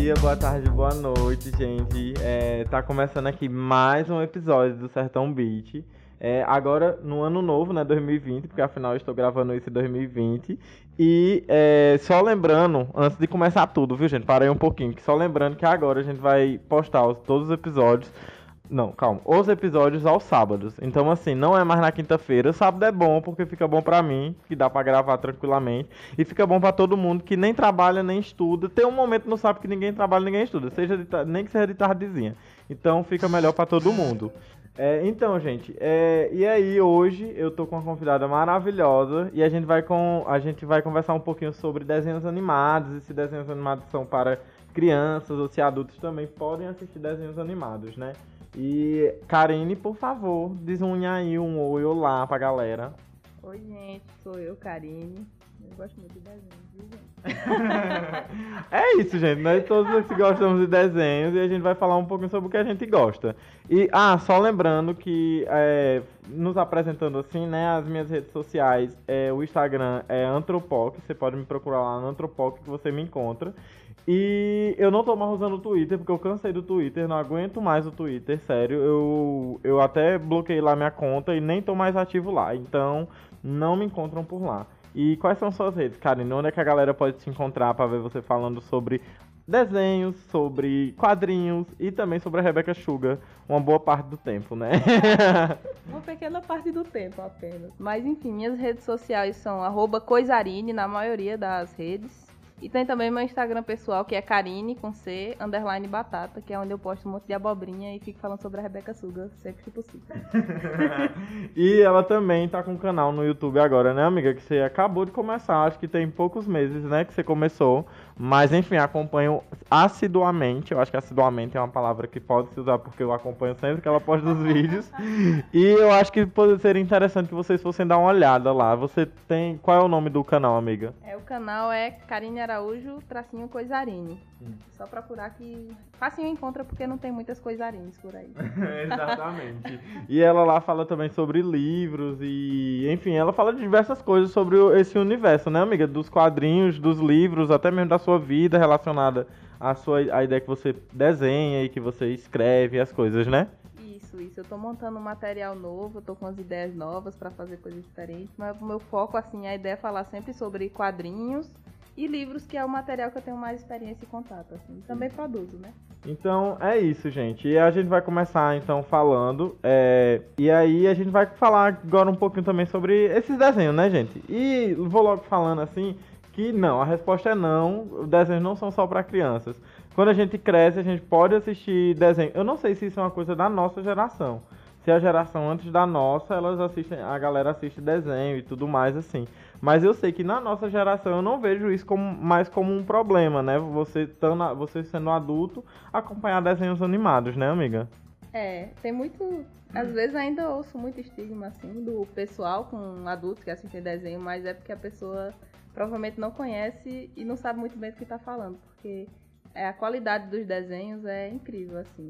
dia, boa tarde, boa noite, gente. É, tá começando aqui mais um episódio do Sertão Beat. É, agora no ano novo, né, 2020, porque afinal eu estou gravando isso em 2020. E é, só lembrando, antes de começar tudo, viu, gente? Parei um pouquinho, que só lembrando que agora a gente vai postar os, todos os episódios não, calma. Os episódios aos sábados. Então, assim, não é mais na quinta-feira. Sábado é bom porque fica bom pra mim, que dá pra gravar tranquilamente. E fica bom pra todo mundo que nem trabalha nem estuda. Tem um momento no sábado que ninguém trabalha ninguém estuda. Seja de, nem que seja de tardezinha. Então fica melhor pra todo mundo. É, então, gente, é, e aí hoje eu tô com uma convidada maravilhosa e a gente vai com a gente vai conversar um pouquinho sobre desenhos animados e se desenhos animados são para crianças ou se adultos também podem assistir desenhos animados, né? E Karine, por favor, desunha aí um oi olá pra galera. Oi, gente, sou eu, Karine. Eu gosto muito de desenhos, viu, gente? é isso, gente. Nós todos gostamos de desenhos e a gente vai falar um pouquinho sobre o que a gente gosta. E, ah, só lembrando que, é, nos apresentando assim, né, as minhas redes sociais, é, o Instagram é Antropoc, você pode me procurar lá no Antropoc que você me encontra. E eu não tô mais usando o Twitter, porque eu cansei do Twitter, não aguento mais o Twitter, sério. Eu, eu até bloqueei lá minha conta e nem tô mais ativo lá. Então, não me encontram por lá. E quais são suas redes, Karen? Onde é que a galera pode te encontrar para ver você falando sobre desenhos, sobre quadrinhos e também sobre a Rebecca Sugar, uma boa parte do tempo, né? uma pequena parte do tempo apenas. Mas enfim, minhas redes sociais são coisarine na maioria das redes. E tem também meu Instagram pessoal, que é Karine, com C, underline batata, que é onde eu posto um monte de abobrinha e fico falando sobre a Rebeca Suga, sempre que possível. e ela também tá com um canal no YouTube agora, né, amiga? Que você acabou de começar, acho que tem poucos meses, né, que você começou. Mas, enfim, acompanho assiduamente. Eu acho que assiduamente é uma palavra que pode se usar porque eu acompanho sempre que ela posta os vídeos. E eu acho que pode ser interessante que vocês fossem dar uma olhada lá. Você tem. Qual é o nome do canal, amiga? É, o canal é Karine Araújo, tracinho Coisarine. Hum. Só procurar que facinho encontra porque não tem muitas coisarines por aí. Exatamente. E ela lá fala também sobre livros e, enfim, ela fala de diversas coisas sobre esse universo, né, amiga? Dos quadrinhos, dos livros, até mesmo da sua vida relacionada à sua à ideia que você desenha e que você escreve as coisas, né? Isso, isso. Eu tô montando um material novo, eu tô com as ideias novas para fazer coisas diferentes, mas o meu foco, assim, a ideia é falar sempre sobre quadrinhos e livros, que é o material que eu tenho mais experiência e contato, assim. Também produzo, né? Então é isso, gente. E a gente vai começar então falando. É... E aí a gente vai falar agora um pouquinho também sobre esses desenhos, né, gente? E vou logo falando assim que não, a resposta é não, desenhos não são só para crianças. Quando a gente cresce, a gente pode assistir desenho. Eu não sei se isso é uma coisa da nossa geração. Se a geração antes da nossa, elas assistem, a galera assiste desenho e tudo mais assim. Mas eu sei que na nossa geração eu não vejo isso como, mais como um problema, né? Você, tando, você sendo adulto, acompanhar desenhos animados, né, amiga? É, tem muito. Às vezes ainda ouço muito estigma assim do pessoal com adultos que assistem desenho, mas é porque a pessoa provavelmente não conhece e não sabe muito bem do que está falando, porque é, a qualidade dos desenhos é incrível, assim.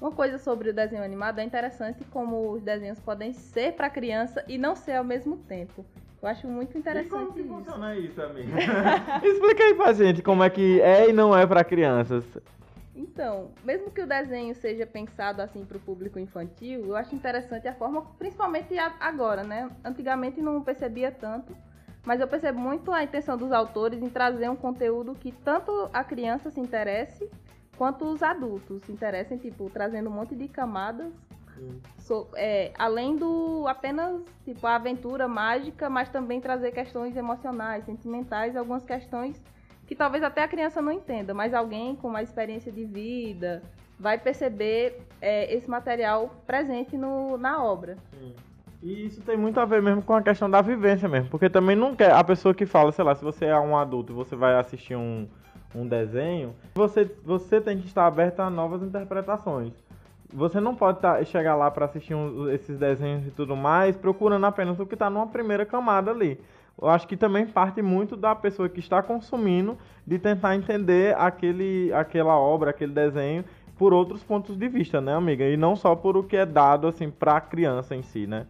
Uma coisa sobre o desenho animado é interessante como os desenhos podem ser para criança e não ser ao mesmo tempo. Eu acho muito interessante e como que isso. funciona isso, amiga? Explica aí pra gente como é que é e não é para crianças. Então, mesmo que o desenho seja pensado assim para o público infantil, eu acho interessante a forma, principalmente agora, né? Antigamente não percebia tanto, mas eu percebo muito a intenção dos autores em trazer um conteúdo que tanto a criança se interesse quanto os adultos se interessem, tipo, trazendo um monte de camadas. So, é, além do apenas tipo a aventura mágica, mas também trazer questões emocionais, sentimentais, algumas questões que talvez até a criança não entenda, mas alguém com mais experiência de vida vai perceber é, esse material presente no, na obra. E isso tem muito a ver mesmo com a questão da vivência mesmo. Porque também não quer. A pessoa que fala, sei lá, se você é um adulto e você vai assistir um, um desenho, você, você tem que estar aberto a novas interpretações. Você não pode tá, chegar lá para assistir um, esses desenhos e tudo mais, procurando apenas o que está numa primeira camada ali. Eu acho que também parte muito da pessoa que está consumindo de tentar entender aquele, aquela obra, aquele desenho por outros pontos de vista, né, amiga? E não só por o que é dado assim para a criança em si, né?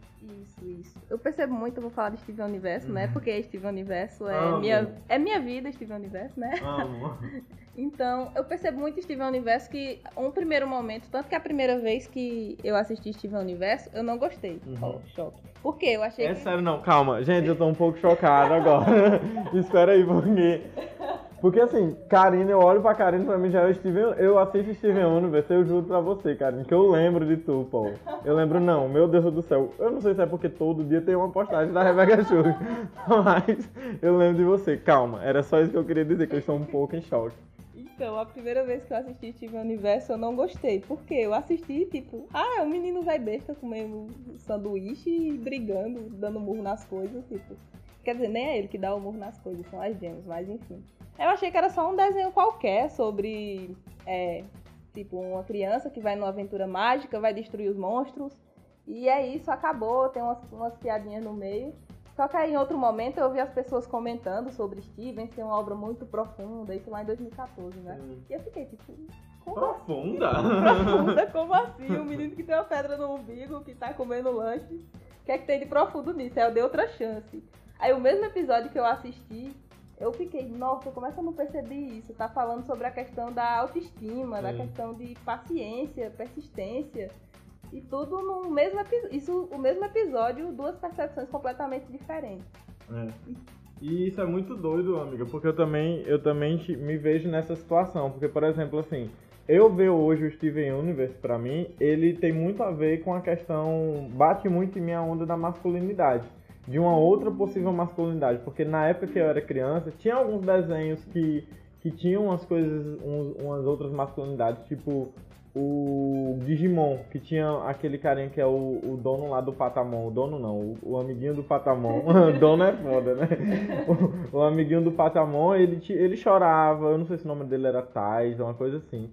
eu percebo muito, eu vou falar de Steven Universo, né? Uhum. Porque Steven Universo é Amo. minha, é minha vida, Steven Universo, né? Amo. Então, eu percebo muito Steven Universo que um primeiro momento, tanto que a primeira vez que eu assisti Steven Universo, eu não gostei. Uhum. Ó, choque. Por quê? Eu achei É que... sério, não, calma. Gente, eu tô um pouco chocado agora. Espera aí, porque. Porque assim, Karina, eu olho pra Karina, pra mim já é o Steven. Eu assisto Steven Universe, eu juro pra você, Karina, que eu lembro de tu, pô. Eu lembro, não, meu Deus do céu. Eu não sei se é porque todo dia tem uma postagem da Rebecca Sugar. Mas eu lembro de você. Calma, era só isso que eu queria dizer, que eu estou um pouco em choque. Então, a primeira vez que eu assisti Steven Universo, eu não gostei. Por quê? Eu assisti, tipo, ah, o menino vai besta comendo sanduíche e brigando, dando murro nas coisas, tipo. Quer dizer, nem é ele que dá o murro nas coisas, são as gemas, mas enfim. Eu achei que era só um desenho qualquer sobre, é, tipo, uma criança que vai numa aventura mágica, vai destruir os monstros. E é isso, acabou, tem umas, umas piadinhas no meio. Só que aí em outro momento eu vi as pessoas comentando sobre Steven ser uma obra muito profunda, isso lá em 2014, né? E eu fiquei tipo, como Profunda? profunda? Como assim? O menino que tem uma pedra no umbigo, que tá comendo lanche, o que é que tem de profundo nisso? Aí eu dei outra chance. Aí o mesmo episódio que eu assisti, eu fiquei, nossa, como é que eu não percebi isso? Tá falando sobre a questão da autoestima, da Sim. questão de paciência, persistência. E tudo no mesmo episódio. Isso, o mesmo episódio, duas percepções completamente diferentes. É. E isso é muito doido, amiga, porque eu também, eu também me vejo nessa situação. Porque, por exemplo, assim, eu ver hoje o Steven Universe, pra mim, ele tem muito a ver com a questão. bate muito em minha onda da masculinidade. De uma outra possível masculinidade. Porque na época que eu era criança, tinha alguns desenhos que, que tinham umas coisas, uns- umas outras masculinidades, tipo o Digimon, que tinha aquele carinha que é o, o dono lá do Patamon. O dono não, o, o amiguinho do Patamon. o dono é foda, né? O, o amiguinho do Patamon, ele, ele chorava. Eu não sei se o nome dele era Tais, uma coisa assim.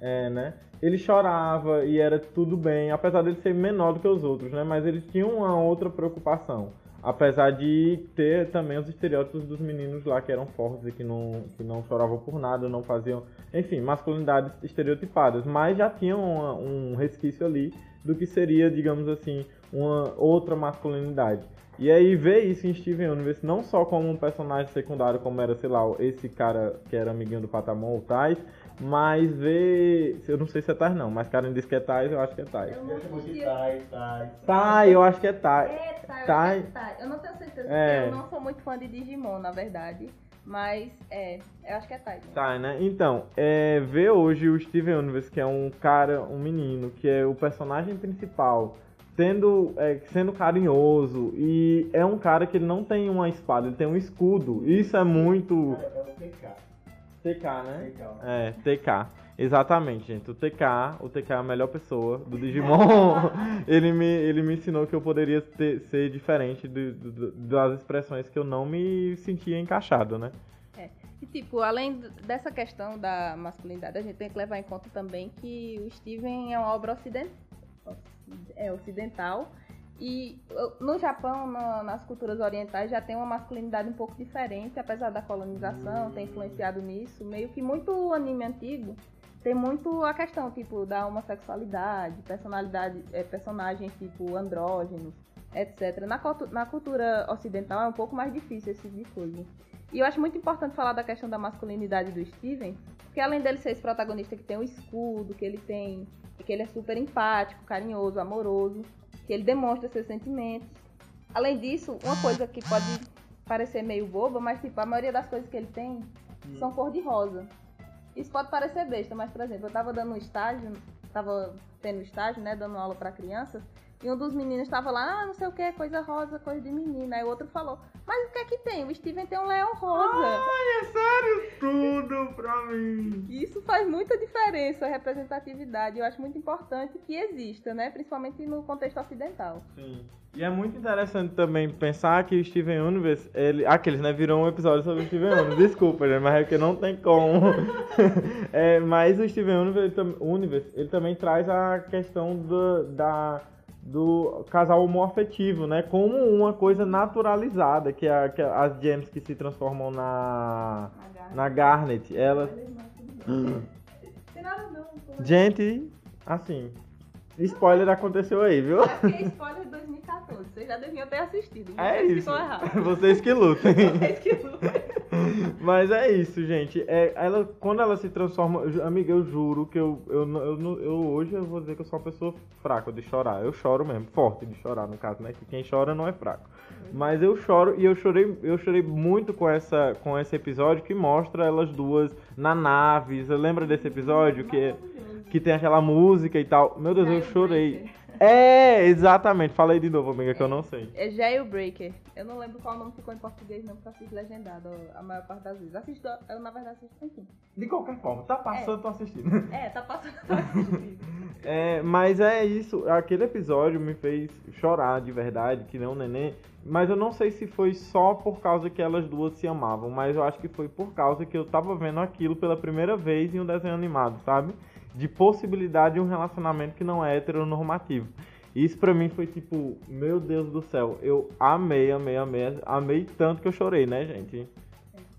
É. É, né? Ele chorava e era tudo bem, apesar dele ser menor do que os outros, né? Mas ele tinha uma outra preocupação. Apesar de ter também os estereótipos dos meninos lá que eram fortes e que não, que não choravam por nada, não faziam. Enfim, masculinidades estereotipadas. Mas já tinham uma- um resquício ali do que seria, digamos assim, uma outra masculinidade. E aí ver isso em Steven Universe não só como um personagem secundário, como era, sei lá, esse cara que era amiguinho do Patamon ou Tais, mas ver. Eu não sei se é Tais não, mas Karen disse que é Tais, eu acho que é Tais. Eu não de. Tai, Tai. Tai, eu acho que é Tais. É, tá, eu Tá. acho que tá. Eu não tenho certeza, É. porque eu não sou muito fã de Digimon, na verdade. Mas é, eu acho que é Titan. Tá, né? Então, é, ver hoje o Steven Universe, que é um cara, um menino, que é o personagem principal, sendo, é, sendo carinhoso, e é um cara que ele não tem uma espada, ele tem um escudo. Isso é muito. É o TK. TK, né? TK. É, TK. Exatamente, gente. O TK, o TK é a melhor pessoa do Digimon. ele, me, ele me ensinou que eu poderia ter- ser diferente do- do- das expressões que eu não me sentia encaixado, né? E tipo, além dessa questão da masculinidade, a gente tem que levar em conta também que o Steven é uma obra é, ocidental. E no Japão, na- nas culturas orientais, já tem uma masculinidade um pouco diferente, apesar da colonização ter influenciado nisso. Meio que muito anime antigo tem muito a questão, tipo, da homossexualidade, personalidade, é, personagens tipo andrógenos, etc. Na, na cultura ocidental é um pouco mais difícil esse tipo de coisa. E eu acho muito importante falar da questão da masculinidade do Steven, porque além dele ser esse protagonista que tem um escudo, que ele tem. que ele é super empático, carinhoso, amoroso, que ele demonstra seus sentimentos. Além disso, uma coisa que pode parecer meio boba, mas tipo, a maioria das coisas que ele tem são cor de rosa. Isso pode parecer besta, mas por exemplo, eu tava dando um estágio, tava tendo estágio, né, dando aula pra crianças, e um dos meninos tava lá, ah, não sei o que, coisa rosa, coisa de menina. Aí o outro falou, mas o que é que tem? O Steven tem um leão rosa. Ai, é sério? Tudo pra mim. Isso faz muita diferença, representatividade. Eu acho muito importante que exista, né? Principalmente no contexto ocidental. Sim. E é muito interessante também pensar que o Steven Universe, ele. Aqueles, né? Virou um episódio sobre o Steven Universe. Desculpa, gente, mas é porque não tem como. É, mas o Steven Universe, ele Universe, ele também traz a questão do, da, do casal homoafetivo, né? Como uma coisa naturalizada, que, é a, que é as gems que se transformam na, na Garnet, na Garnet elas... Gente, assim, spoiler aconteceu aí, viu? Spoiler 2015 todos. Vocês já deviam ter assistido. É vocês é isso. Que Vocês que lutem. Vocês que lutem. Mas é isso, gente. É, ela, quando ela se transforma. Amiga, eu juro que eu, eu, eu, eu, eu hoje eu vou dizer que eu sou uma pessoa fraca de chorar. Eu choro mesmo, forte de chorar, no caso, né? Que quem chora não é fraco. Mas eu choro e eu chorei, eu chorei muito com, essa, com esse episódio que mostra elas duas na nave. Você lembra desse episódio que, que tem aquela música e tal? Meu Deus, eu chorei. É, exatamente. Falei de novo, amiga, que eu não sei. É Jailbreaker. Eu não lembro qual nome ficou em português, não, porque eu assisto legendado a maior parte das vezes. Assisto, eu na verdade assisto, enfim. De qualquer forma, tá passando, tô assistindo. É, tá passando. tá assistindo. É, mas é isso, aquele episódio me fez chorar de verdade, que nem um neném. Mas eu não sei se foi só por causa que elas duas se amavam, mas eu acho que foi por causa que eu tava vendo aquilo pela primeira vez em um desenho animado, sabe? De possibilidade de um relacionamento que não é heteronormativo. Isso pra mim foi tipo, meu Deus do céu, eu amei, amei, amei, amei tanto que eu chorei, né, gente?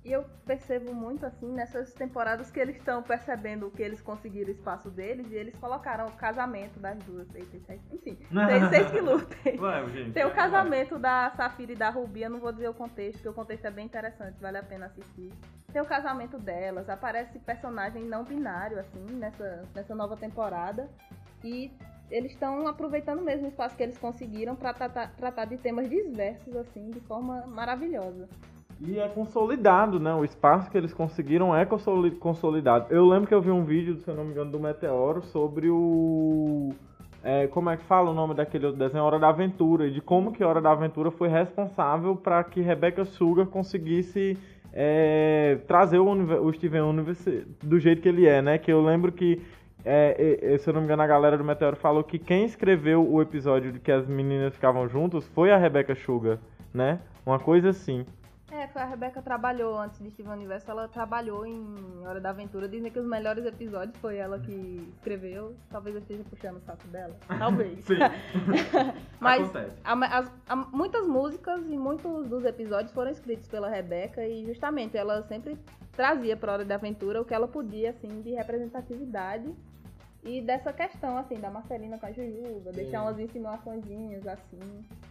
E eu percebo muito assim nessas temporadas que eles estão percebendo que eles conseguiram o espaço deles e eles colocaram o casamento das duas. Seis, seis, seis, enfim, seis, seis que lutem. Vai, gente. Tem o casamento da Safira e da Rubi, eu não vou dizer o contexto, porque o contexto é bem interessante, vale a pena assistir. Tem o casamento delas, aparece personagem não binário, assim, nessa, nessa nova temporada. E eles estão aproveitando mesmo o espaço que eles conseguiram para tratar, tratar de temas diversos, assim, de forma maravilhosa. E é consolidado, né? O espaço que eles conseguiram é consoli- consolidado. Eu lembro que eu vi um vídeo, se eu não me engano, do Meteoro sobre o. é, como é que fala o nome daquele outro desenho? Hora da Aventura. E de como que Hora da Aventura foi responsável para que Rebecca Sugar conseguisse é, trazer o, o Steven Universe do jeito que ele é, né? Que eu lembro que. é, é, se eu não me engano, a galera do Meteoro falou que quem escreveu o episódio de que as meninas ficavam juntas foi a Rebecca Sugar, né? Uma coisa assim. É, foi a Rebeca trabalhou antes de Steven Universo, ela trabalhou em Hora da Aventura. Dizem que os melhores episódios foi ela que escreveu. Talvez eu esteja puxando o saco dela. Talvez. Sim. Mas a- as- a- muitas músicas e muitos dos episódios foram escritos pela Rebeca e justamente ela sempre trazia pra Hora da Aventura o que ela podia, assim, de representatividade e dessa questão, assim, da Marcelina com a Jujuba, deixar umas insinuaçõezinhas, assim.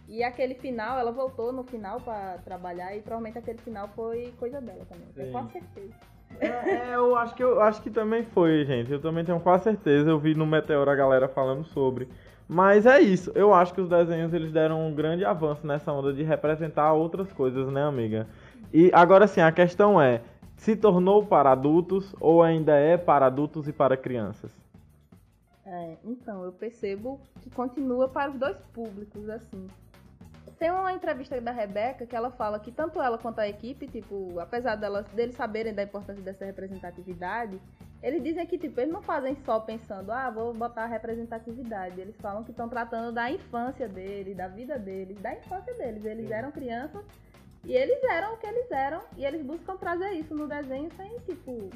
E aquele final, ela voltou no final pra trabalhar e provavelmente aquele final foi coisa dela também. Sim. Eu com certeza. É, é, eu acho que eu acho que também foi, gente. Eu também tenho quase certeza. Eu vi no Meteoro a galera falando sobre. Mas é isso. Eu acho que os desenhos eles deram um grande avanço nessa onda de representar outras coisas, né, amiga? E agora sim, a questão é: se tornou para adultos ou ainda é para adultos e para crianças? É, então, eu percebo que continua para os dois públicos, assim. Tem uma entrevista da Rebeca que ela fala que tanto ela quanto a equipe, tipo, apesar deles saberem da importância dessa representatividade, eles dizem que, tipo, eles não fazem só pensando, ah, vou botar a representatividade. Eles falam que estão tratando da infância deles, da vida deles, da infância deles. Eles Sim. eram crianças e eles eram o que eles eram. E eles buscam trazer isso no desenho sem, tipo,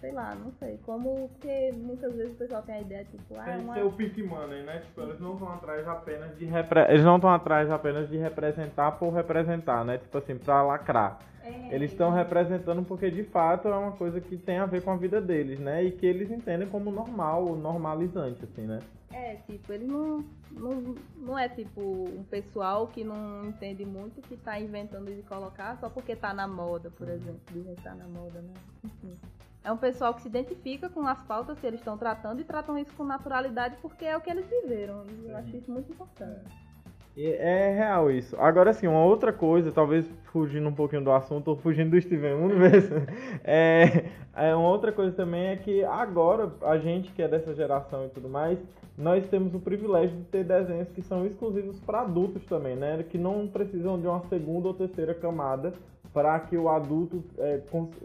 sei lá, não sei. Como porque muitas vezes o pessoal tem a ideia, tipo, ah, Tem que uma... ser o pick money, né? Tipo, eles não estão atrás apenas de repre... eles não estão atrás apenas de representar por representar, né? Tipo assim, pra lacrar. É, Eles estão representando porque de fato é uma coisa que tem a ver com a vida deles, né? E que eles entendem como normal, normalizante, assim, né? É, tipo, ele não, não, não é tipo um pessoal que não entende muito que tá inventando de colocar só porque tá na moda, por exemplo. Dizem que tá na moda, né? Enfim. É um pessoal que se identifica com as pautas que eles estão tratando e tratam isso com naturalidade porque é o que eles viveram. E eu acho isso muito importante. E é real isso. Agora, assim, uma outra coisa, talvez fugindo um pouquinho do assunto, ou fugindo do Steven Universe, é, é uma outra coisa também é que agora, a gente que é dessa geração e tudo mais, nós temos o privilégio de ter desenhos que são exclusivos para adultos também, né? Que não precisam de uma segunda ou terceira camada para que o adulto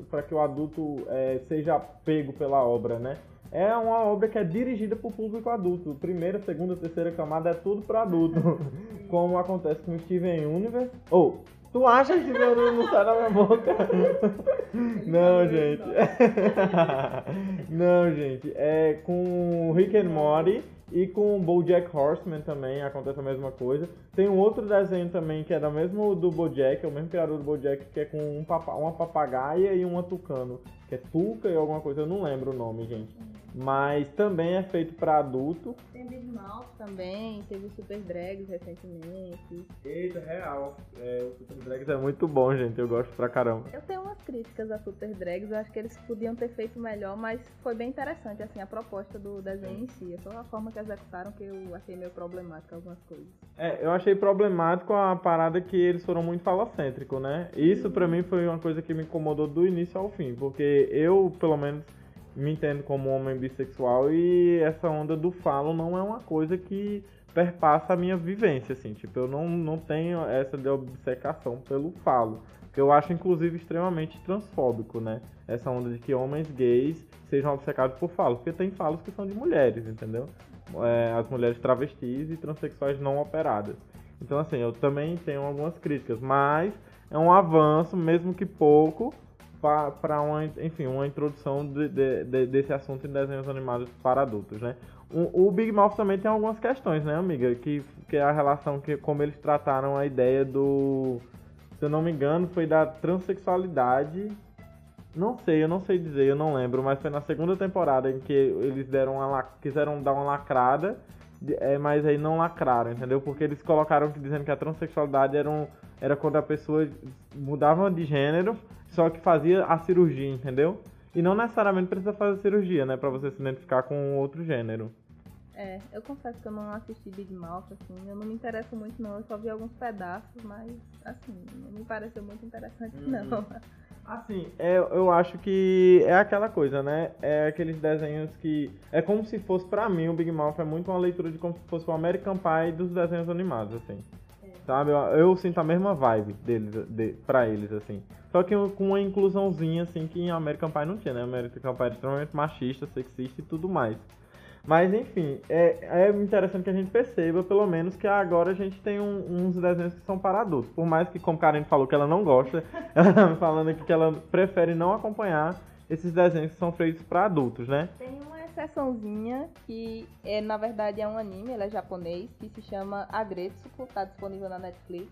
para que o adulto é, seja pego pela obra, né? É uma obra que é dirigida para o público adulto. Primeira, segunda, terceira camada é tudo para adulto, como acontece com o Steven Universe. Ou tu acha que Steven Universe não sai da minha boca? não, gente. não, gente. É com Rick and Morty e com BoJack Horseman também acontece a mesma coisa. Tem um outro desenho também que é da mesmo do BoJack, é o mesmo criador do BoJack, que é com um papa- uma papagaia e uma tucano, que é Tuca e alguma coisa, eu não lembro o nome, gente. Mas também é feito para adulto. Tem Também, teve o Super Drags recentemente. Eita, real. É, o Super Drags é muito bom, gente. Eu gosto pra caramba. Eu tenho umas críticas a Super Drags, eu acho que eles podiam ter feito melhor, mas foi bem interessante, assim, a proposta do desenho em si. É só a forma que executaram que eu achei meio problemática algumas coisas. É, eu achei problemático a parada que eles foram muito falocêntricos, né? Isso pra mim foi uma coisa que me incomodou do início ao fim, porque eu, pelo menos, me entendo como homem bissexual e essa onda do falo não é uma coisa que perpassa a minha vivência, assim, tipo, eu não, não tenho essa de obcecação pelo falo, que eu acho inclusive extremamente transfóbico, né? Essa onda de que homens gays sejam obcecados por falos, porque tem falos que são de mulheres, entendeu? É, as mulheres travestis e transexuais não operadas. Então, assim, eu também tenho algumas críticas, mas é um avanço, mesmo que pouco, para uma, enfim, uma introdução de, de, de, desse assunto em desenhos animados para adultos, né? O, o, Big Mouth também tem algumas questões, né, amiga? Que, que é a relação que como eles trataram a ideia do, se eu não me engano, foi da transexualidade. Não sei, eu não sei dizer, eu não lembro, mas foi na segunda temporada em que eles deram uma, quiseram dar uma lacrada, é, mas aí não lacraram, entendeu? Porque eles colocaram dizendo que a transexualidade era, um, era quando a pessoa mudava de gênero só que fazia a cirurgia, entendeu? E não necessariamente precisa fazer cirurgia, né? Pra você se identificar com outro gênero. É, eu confesso que eu não assisti Big Mouth, assim, eu não me interesso muito não, eu só vi alguns pedaços, mas, assim, não me pareceu muito interessante hum. não. Assim, é, eu acho que é aquela coisa, né? É aqueles desenhos que. É como se fosse, pra mim, o Big Mouth é muito uma leitura de como se fosse o American Pie dos desenhos animados, assim. Sabe? Eu, eu, sinto a mesma vibe deles, de, pra eles, assim. Só que com uma inclusãozinha, assim, que American Pie não tinha, né? American Pie era extremamente machista, sexista e tudo mais. Mas, enfim, é, é interessante que a gente perceba, pelo menos, que agora a gente tem um, uns desenhos que são para adultos. Por mais que, como Karen falou que ela não gosta, ela tá me falando aqui que ela prefere não acompanhar esses desenhos que são feitos para adultos, né? Tem uma exceçãozinha que é, na verdade é um anime, ele é japonês, que se chama Agretsuko, tá disponível na Netflix.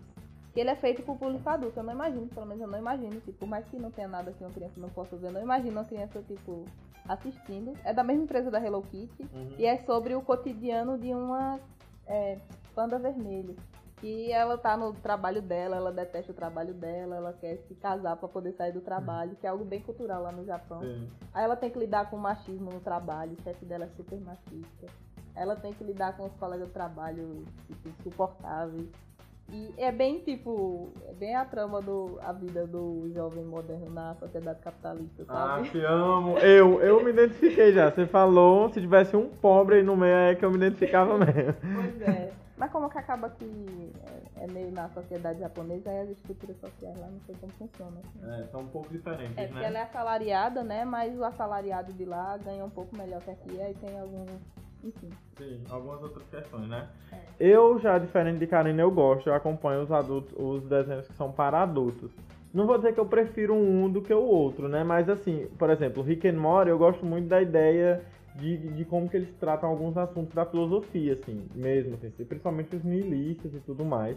Que ele é feito por público adulto, eu não imagino, pelo menos eu não imagino, tipo, por mais que não tenha nada que uma criança não possa ver, eu não imagino uma criança, tipo, assistindo. É da mesma empresa da Hello Kitty uhum. e é sobre o cotidiano de uma é, panda vermelha que ela tá no trabalho dela, ela detesta o trabalho dela, ela quer se casar para poder sair do trabalho, que é algo bem cultural lá no Japão. Sim. Aí ela tem que lidar com o machismo no trabalho, o chefe dela é super machista. Ela tem que lidar com os colegas de trabalho tipo, insuportáveis. E é bem tipo, é bem a trama do a vida do jovem moderno na sociedade capitalista, sabe? Ah, te amo. Eu, eu me identifiquei já. Você falou, se tivesse um pobre aí no meio é que eu me identificava mesmo. Pois é. Mas como que acaba que é, é meio na sociedade japonesa, aí as estruturas sociais lá não sei como funciona. Assim. É, são um pouco diferentes, é, né? porque ela é assalariada, né? Mas o assalariado de lá ganha um pouco melhor que aqui, aí tem algum... Enfim. Sim, algumas outras questões, né? É. Eu já, diferente de Karine, eu gosto, eu acompanho os adultos, os desenhos que são para adultos. Não vou dizer que eu prefiro um do que o outro, né? Mas assim, por exemplo, Rick and Morty, eu gosto muito da ideia de, de como que eles tratam alguns assuntos da filosofia, assim, mesmo, assim, principalmente os nihilistas e tudo mais,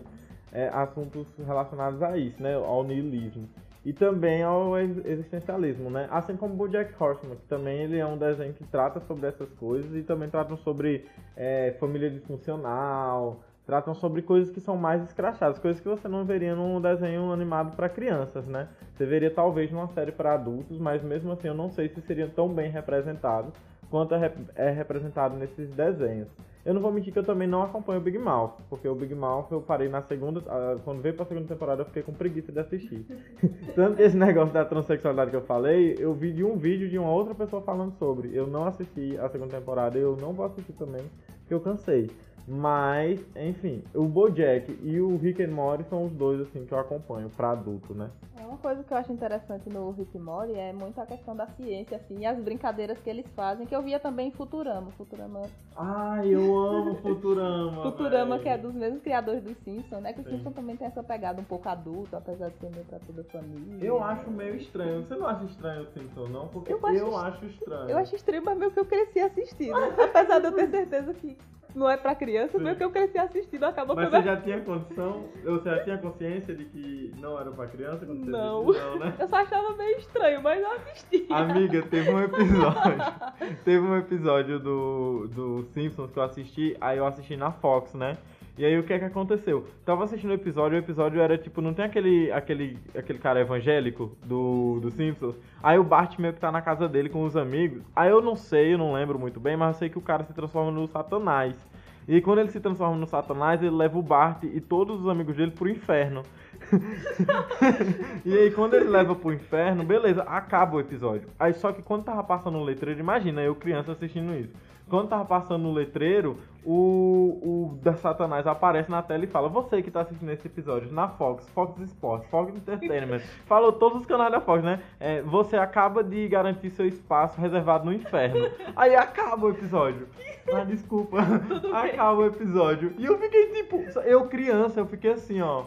é, assuntos relacionados a isso, né, ao nihilismo. E também ao existencialismo, né? Assim como o Jack Horseman, que também ele é um desenho que trata sobre essas coisas e também trata sobre é, família disfuncional, tratam sobre coisas que são mais escrachadas, coisas que você não veria num desenho animado para crianças, né? Você veria talvez numa série para adultos, mas mesmo assim eu não sei se seriam tão bem representados quanto é, é representado nesses desenhos. Eu não vou mentir que eu também não acompanho o Big Mouth, porque o Big Mouth eu parei na segunda, quando veio pra segunda temporada eu fiquei com preguiça de assistir. Tanto esse negócio da transexualidade que eu falei, eu vi de um vídeo de uma outra pessoa falando sobre. Eu não assisti a segunda temporada, eu não vou assistir também, porque eu cansei. Mas, enfim, o Bojack e o Rick and Morty são os dois assim que eu acompanho para adulto, né? É uma coisa que eu acho interessante no Rick and Morty é muito a questão da ciência assim, e as brincadeiras que eles fazem, que eu via também em Futurama, Futurama. Ai, eu amo Futurama. Futurama que é dos mesmos criadores do Simpsons, né? Que o Simpsons também tem essa pegada um pouco adulta, apesar de ser meio pra toda a família. Eu acho meio estranho. Você não acha estranho o Simpsons, não? Porque eu acho, eu acho estranho. Eu acho estranho, mas meio que eu cresci assistindo. apesar de eu ter certeza que não é pra criança, foi o que eu cresci assistindo, acabou Mas você já tinha condição, você já tinha consciência de que não era pra criança quando você Não. Não, né? Eu só achava meio estranho, mas eu assisti. Amiga, teve um episódio. teve um episódio do, do Simpsons que eu assisti, aí eu assisti na Fox, né? E aí o que é que aconteceu? Tava assistindo o episódio, o episódio era tipo, não tem aquele aquele aquele cara evangélico do, do Simpsons? Aí o Bart meio que tá na casa dele com os amigos. Aí eu não sei, eu não lembro muito bem, mas eu sei que o cara se transforma no Satanás. E quando ele se transforma no Satanás, ele leva o Bart e todos os amigos dele pro inferno. e aí, quando ele leva pro inferno, beleza, acaba o episódio. Aí, só que quando tava passando o letreiro, imagina, eu criança assistindo isso. Quando tava passando no letreiro, o, o da Satanás aparece na tela e fala: Você que tá assistindo esse episódio na Fox, Fox Sports, Fox Entertainment, falou todos os canais da Fox, né? É, você acaba de garantir seu espaço reservado no inferno. Aí acaba o episódio. Ah, desculpa. Acaba o episódio. E eu fiquei tipo, eu criança, eu fiquei assim, ó.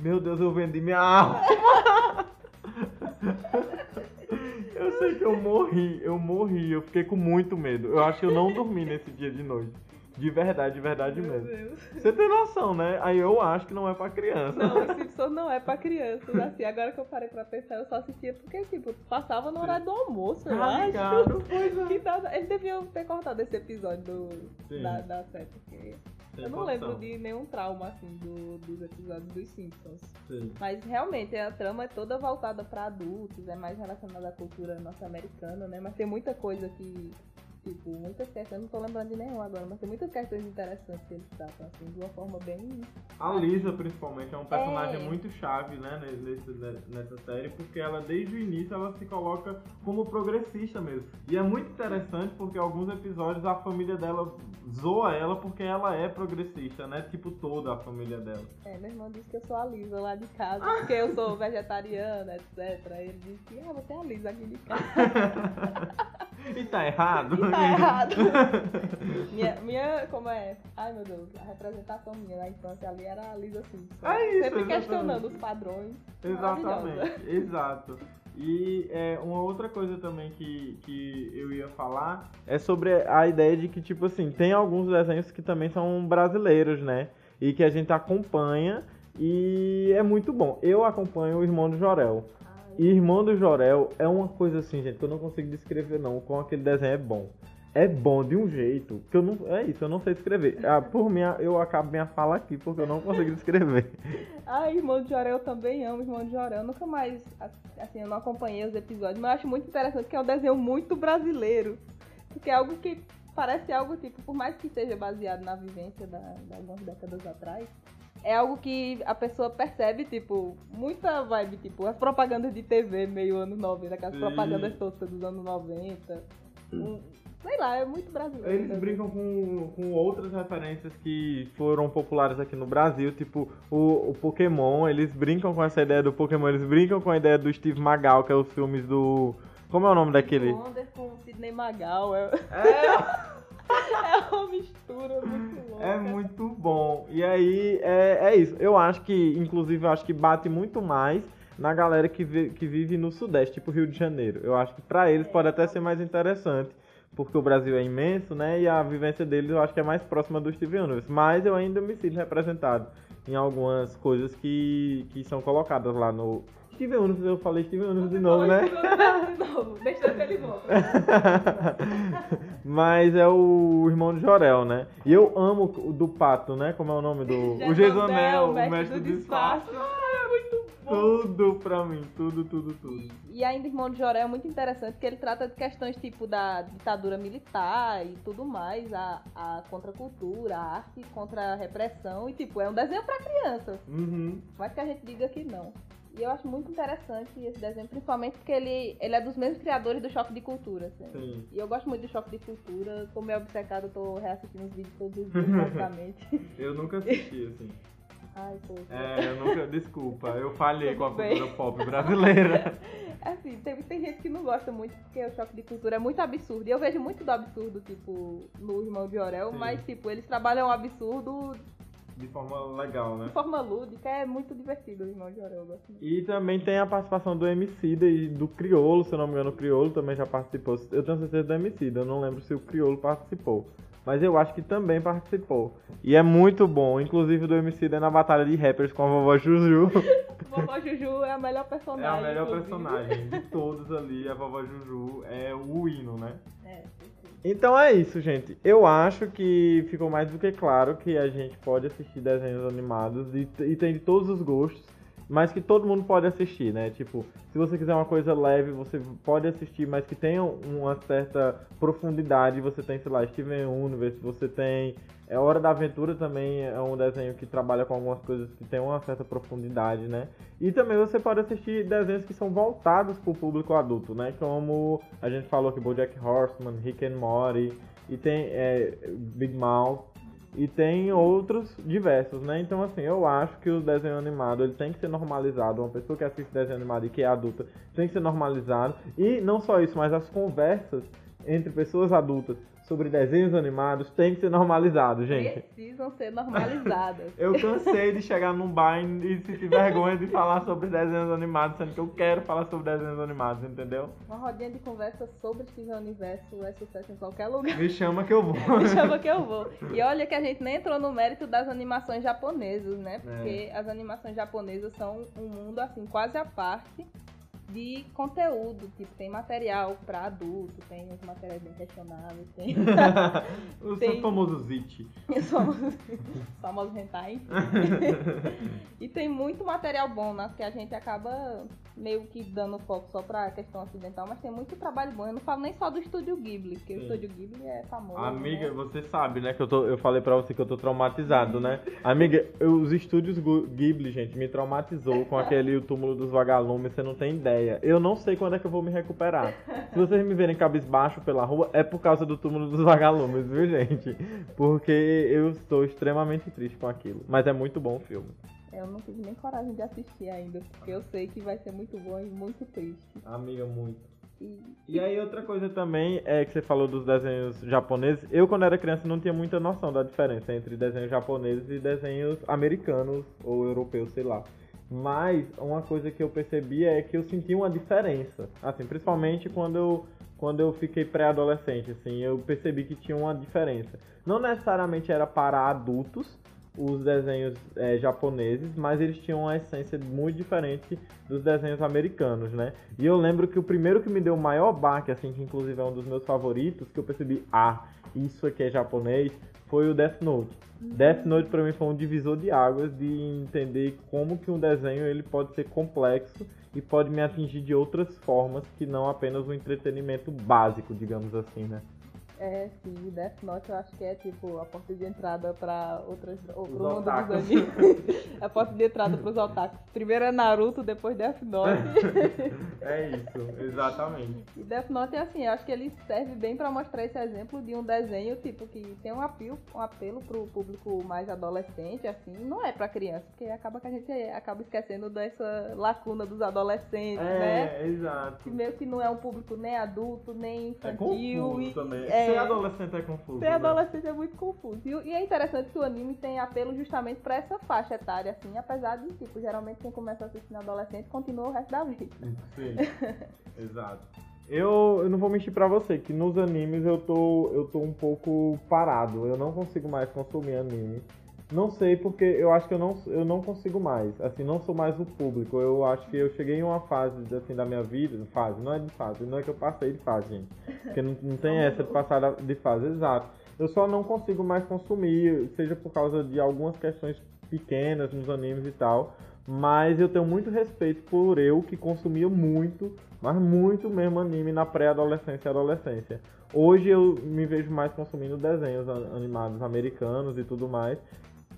Meu Deus, eu vendi minha alma. Eu sei que eu morri, eu morri, eu fiquei com muito medo. Eu acho que eu não dormi nesse dia de noite. De verdade, de verdade Meu mesmo. Deus. Você tem noção, né? Aí eu acho que não é pra criança. Não, o Simpsons não é pra crianças, assim. Agora que eu parei pra pensar, eu só assistia porque, tipo, passava no horário do almoço, eu Ah, acho. cara, pois é. Que nada, eles deviam ter cortado esse episódio do, da, da série, porque Tem eu não lembro de nenhum trauma, assim, do, dos episódios dos Simpsons. Sim. Mas realmente a trama é toda voltada pra adultos, é mais relacionada à cultura norte-americana, né? Mas tem muita coisa que, tipo, muitas questões, eu não tô lembrando de nenhum agora, mas tem muitas questões interessantes que eles tratam, assim, de uma forma bem. A Lisa, principalmente, é um personagem É. muito chave, né, nesse, nessa série, porque ela, desde o início, ela se coloca como progressista mesmo. E é muito interessante porque alguns episódios a família dela zoa ela porque ela é progressista, né? Tipo, toda a família dela. É, meu irmão disse que eu sou a Lisa lá de casa, porque eu sou vegetariana, etc. Ele disse que, ah, você é a Lisa aqui de casa. e tá errado? E tá errado. minha, minha, como é? Ai meu Deus, a representação minha na infância ali era a Lisa Simpson. É isso, Sempre exatamente. questionando os padrões. Exatamente, exato. E é, uma outra coisa também que, que eu ia falar é sobre a ideia de que, tipo assim, tem alguns desenhos que também são brasileiros, né? E que a gente acompanha e é muito bom. Eu acompanho o Irmão do Jorel. E Irmão do Jorel é uma coisa assim, gente, que eu não consigo descrever não, como aquele desenho é bom. É bom de um jeito que eu não. É isso, eu não sei escrever. Ah, por mim, eu acabo minha fala aqui porque eu não consigo descrever. Ai, Irmão de Jorel eu também amo Irmão de Jorel. Eu nunca mais, assim, eu não acompanhei os episódios, mas eu acho muito interessante que é um desenho muito brasileiro. Porque é algo que parece algo, tipo, por mais que seja baseado na vivência da, de algumas décadas atrás, é algo que a pessoa percebe, tipo, muita vibe, tipo, as propagandas de TV meio anos 90, aquelas Sim. propagandas toscas dos anos 90. Um- sei lá, é muito brasileiro. Eles né? brincam com, com outras referências que foram populares aqui no Brasil, tipo o, o Pokémon, eles brincam com essa ideia do Pokémon, eles brincam com a ideia do Steve Magal, que é os filmes do. Como é o nome daquele? Wonder com Sidney Magal, é, É, é uma mistura muito louca. é muito bom. E aí é, é isso. Eu acho que, inclusive, eu acho que bate muito mais na galera que, que vive no Sudeste, tipo Rio de Janeiro. Eu acho que pra eles pode até ser mais interessante. Porque o Brasil é imenso, né? E a vivência deles eu acho que é mais próxima do Steven Universe. Mas eu ainda me sinto representado em algumas coisas que, que são colocadas lá no. Steven Universe, eu falei Steven Universe de novo, né? De novo, deixa eu ver ele volta. Mas é o irmão de Jorel, né? E eu amo o do pato, né? Como é o nome do. o Gesonel, o mestre do disfarce. Ah, é muito bom. Tudo pra mim, tudo, tudo, tudo. E ainda Irmão de Joré é muito interessante porque ele trata de questões tipo da ditadura militar e tudo mais, a, a contracultura, a arte contra a repressão. E tipo, é um desenho pra crianças. Uhum. Mais que a gente diga que não. E eu acho muito interessante esse desenho, principalmente porque ele, ele é dos mesmos criadores do Choque de Cultura. assim. Sim. E eu gosto muito do Choque de Cultura. Tô meio obcecada, eu tô reassistindo os vídeos todos os dias, basicamente. Eu nunca assisti, assim. Ai, pô. É, eu nunca. Desculpa, eu falhei com a cultura pop brasileira. Assim, tem, tem gente que não gosta muito porque o choque de cultura é muito absurdo. E eu vejo muito do absurdo, tipo, no Irmão de Orel, Sim. mas, tipo, eles trabalham o absurdo De forma legal, né? de forma lúdica. É muito divertido o Irmão de Orel, eu gosto muito. E também tem a participação do Emicida e do Criolo, se eu não me engano, o Criolo também já participou. Eu tenho certeza do Emicida, eu não lembro se o Criolo participou. mas eu acho que também participou. E é muito bom, inclusive do MC na batalha de rappers com a vovó Juju. vovó Juju é a melhor personagem. É a melhor inclusive. personagem de todos ali, a vovó Juju é o hino, né? É. Então é isso, gente. Eu acho que ficou mais do que claro que a gente pode assistir desenhos animados e, e tem de todos os gostos mas que todo mundo pode assistir, né? Tipo, se você quiser uma coisa leve, você pode assistir, mas que tenha uma certa profundidade. Você tem, sei lá, Steven Universe, você tem. É Hora da Aventura também é um desenho que trabalha com algumas coisas que tem uma certa profundidade, né? E também você pode assistir desenhos que são voltados para o público adulto, né? Como a gente falou aqui, BoJack Horseman, Rick and Morty, e tem é, Big Mouth. E tem outros diversos, né? Então, assim, eu acho que o desenho animado ele tem que ser normalizado. Uma pessoa que assiste desenho animado e que é adulta tem que ser normalizado. E não só isso, mas as conversas entre pessoas adultas sobre desenhos animados tem que ser normalizado, gente. Precisam ser normalizadas. eu cansei de chegar num bar e sentir vergonha de falar sobre desenhos animados, sendo que eu quero falar sobre desenhos animados, entendeu? Uma rodinha de conversa sobre Steven Universo é sucesso em qualquer lugar. Me chama que eu vou. Me chama que eu vou. E olha que a gente nem entrou no mérito das animações japonesas, né? Porque é. as animações japonesas são um mundo assim quase à parte de conteúdo, tipo, tem material para adulto, tem os materiais bem questionáveis, tem... os tem... famosos it. Os famosos, famosos hentai. e tem muito material bom, né, que a gente acaba meio que dando foco só pra questão ocidental, mas tem muito trabalho bom. Eu não falo nem só do Estúdio Ghibli, porque Sim. o Estúdio Ghibli é famoso. Amiga, né? você sabe, né, que eu, tô, eu falei pra você que eu tô traumatizado, né? Amiga, eu, os estúdios Ghibli, gente, me traumatizou com aquele O Túmulo dos Vagalumes, você não tem ideia ideia. Eu não sei quando é que eu vou me recuperar. Se vocês me verem cabisbaixo pela rua, é por causa do túmulo dos vagalumes, viu, gente? Porque eu estou extremamente triste com aquilo. Mas é muito bom o filme. Eu não tive nem coragem de assistir ainda, porque eu sei que vai ser muito bom e muito triste. Amiga, muito. E... e aí outra coisa também é que você falou dos desenhos japoneses. Eu quando era criança não tinha muita noção da diferença entre desenhos japoneses e desenhos americanos ou europeus, sei lá. Mas uma coisa que eu percebi é que eu senti uma diferença. Assim, principalmente quando eu, quando eu fiquei pré-adolescente, assim, eu percebi que tinha uma diferença. Não necessariamente era para adultos os desenhos é, japoneses, mas eles tinham uma essência muito diferente dos desenhos americanos, né? E eu lembro que o primeiro que me deu o maior baque, assim, que inclusive é um dos meus favoritos, que eu percebi, ah, isso aqui é japonês, foi o Death Note. Death Note para mim foi um divisor de águas de entender como que um desenho ele pode ser complexo e pode me atingir de outras formas que não apenas o um entretenimento básico, digamos assim, né? É, sim, Death Note eu acho que é tipo a porta de entrada pra outras. Ou pro mundo dos animes. a porta de entrada pros otakus. Primeiro é Naruto, depois Death Note. é isso, exatamente. E Death Note é assim, eu acho que ele serve bem pra mostrar esse exemplo de um desenho, tipo, que tem um apelo, um apelo pro público mais adolescente, assim, não é pra criança, porque acaba que a gente acaba esquecendo dessa lacuna dos adolescentes, é, né? É, exato. Que meio que não é um público nem adulto, nem infantil. É confuso e, também. É, Ser adolescente é confuso. Ser né? adolescente é muito confuso. E, e, é interessante que o anime tem apelo justamente pra essa faixa etária, assim, apesar de, tipo, geralmente quem começa a assistir na adolescente continua o resto da vida. Sim, exato. Eu, eu não vou mentir pra você, que nos animes eu tô, eu tô um pouco parado. Eu não consigo mais consumir anime. Não sei porque eu acho que eu não, eu não consigo mais. Assim, não sou mais o público. Eu acho que eu cheguei em uma fase assim, da minha vida. Fase, não é de fase, não é que eu passei de fase, gente. Porque não, não tem essa de passar de fase, exato. Eu só não consigo mais consumir, seja por causa de algumas questões pequenas nos animes e tal. Mas eu tenho muito respeito por eu que consumia muito, mas muito mesmo anime na pré-adolescência e adolescência. Hoje eu me vejo mais consumindo desenhos animados americanos e tudo mais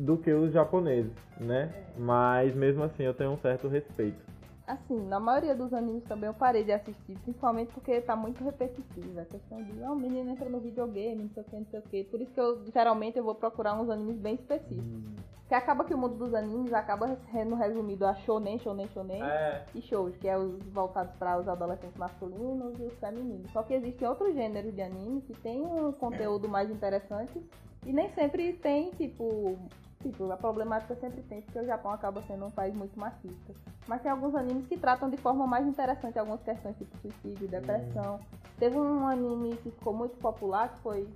do que os japoneses, né? Mas mesmo assim eu tenho um certo respeito. Assim, na maioria dos animes também eu parei de assistir, principalmente porque tá muito repetitivo. A questão de, ah, o menino entra no videogame, não sei o que, não sei o que. Por isso que eu, geralmente, eu vou procurar uns animes bem específicos. Hum. Que acaba que o mundo dos animes acaba sendo resumido a shonen, shonen, shonen é. e shows, que é os voltados para os adolescentes masculinos e os femininos. Só que existem outros gêneros de anime que tem um conteúdo mais interessante e nem sempre tem, tipo, Tipo, a problemática sempre tem, porque o Japão acaba sendo um país muito machista. Mas tem alguns animes que tratam de forma mais interessante algumas questões, tipo suicídio, depressão. Hum. Teve um anime que ficou muito popular, que foi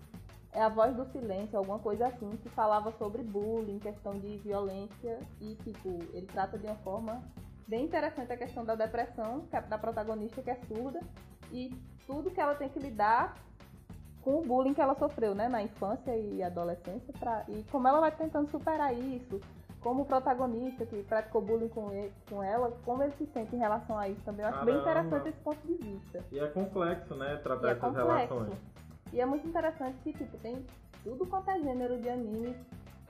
é A Voz do Silêncio, alguma coisa assim, que falava sobre bullying, questão de violência e, tipo, ele trata de uma forma bem interessante a questão da depressão é da protagonista que é surda e tudo que ela tem que lidar com o bullying que ela sofreu, né, na infância e adolescência, pra, e como ela vai tentando superar isso, como o protagonista que praticou bullying com, ele, com ela, como ele se sente em relação a isso também. Eu acho Caramba. bem interessante esse ponto de vista. E é complexo, né, tratar é essas complexo. relações. E é muito interessante que, tipo, tem tudo quanto é gênero de anime,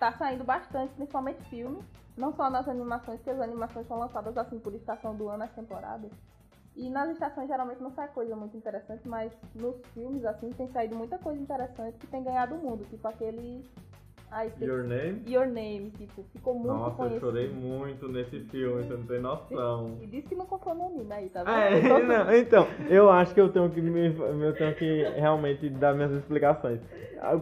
tá saindo bastante, principalmente filme, não só nas animações, porque as animações são lançadas assim por estação do ano, as temporadas. E nas estações geralmente não sai coisa muito interessante, mas nos filmes, assim, tem saído muita coisa interessante que tem ganhado o mundo. Tipo aquele. Ai, Your Name? Your Name, tipo, ficou muito Nossa, conhecido. eu chorei muito nesse filme, você não tem noção. E disse que não comprou no anime aí, tá vendo? É, não, então, eu acho que eu tenho que me, eu tenho que realmente dar minhas explicações.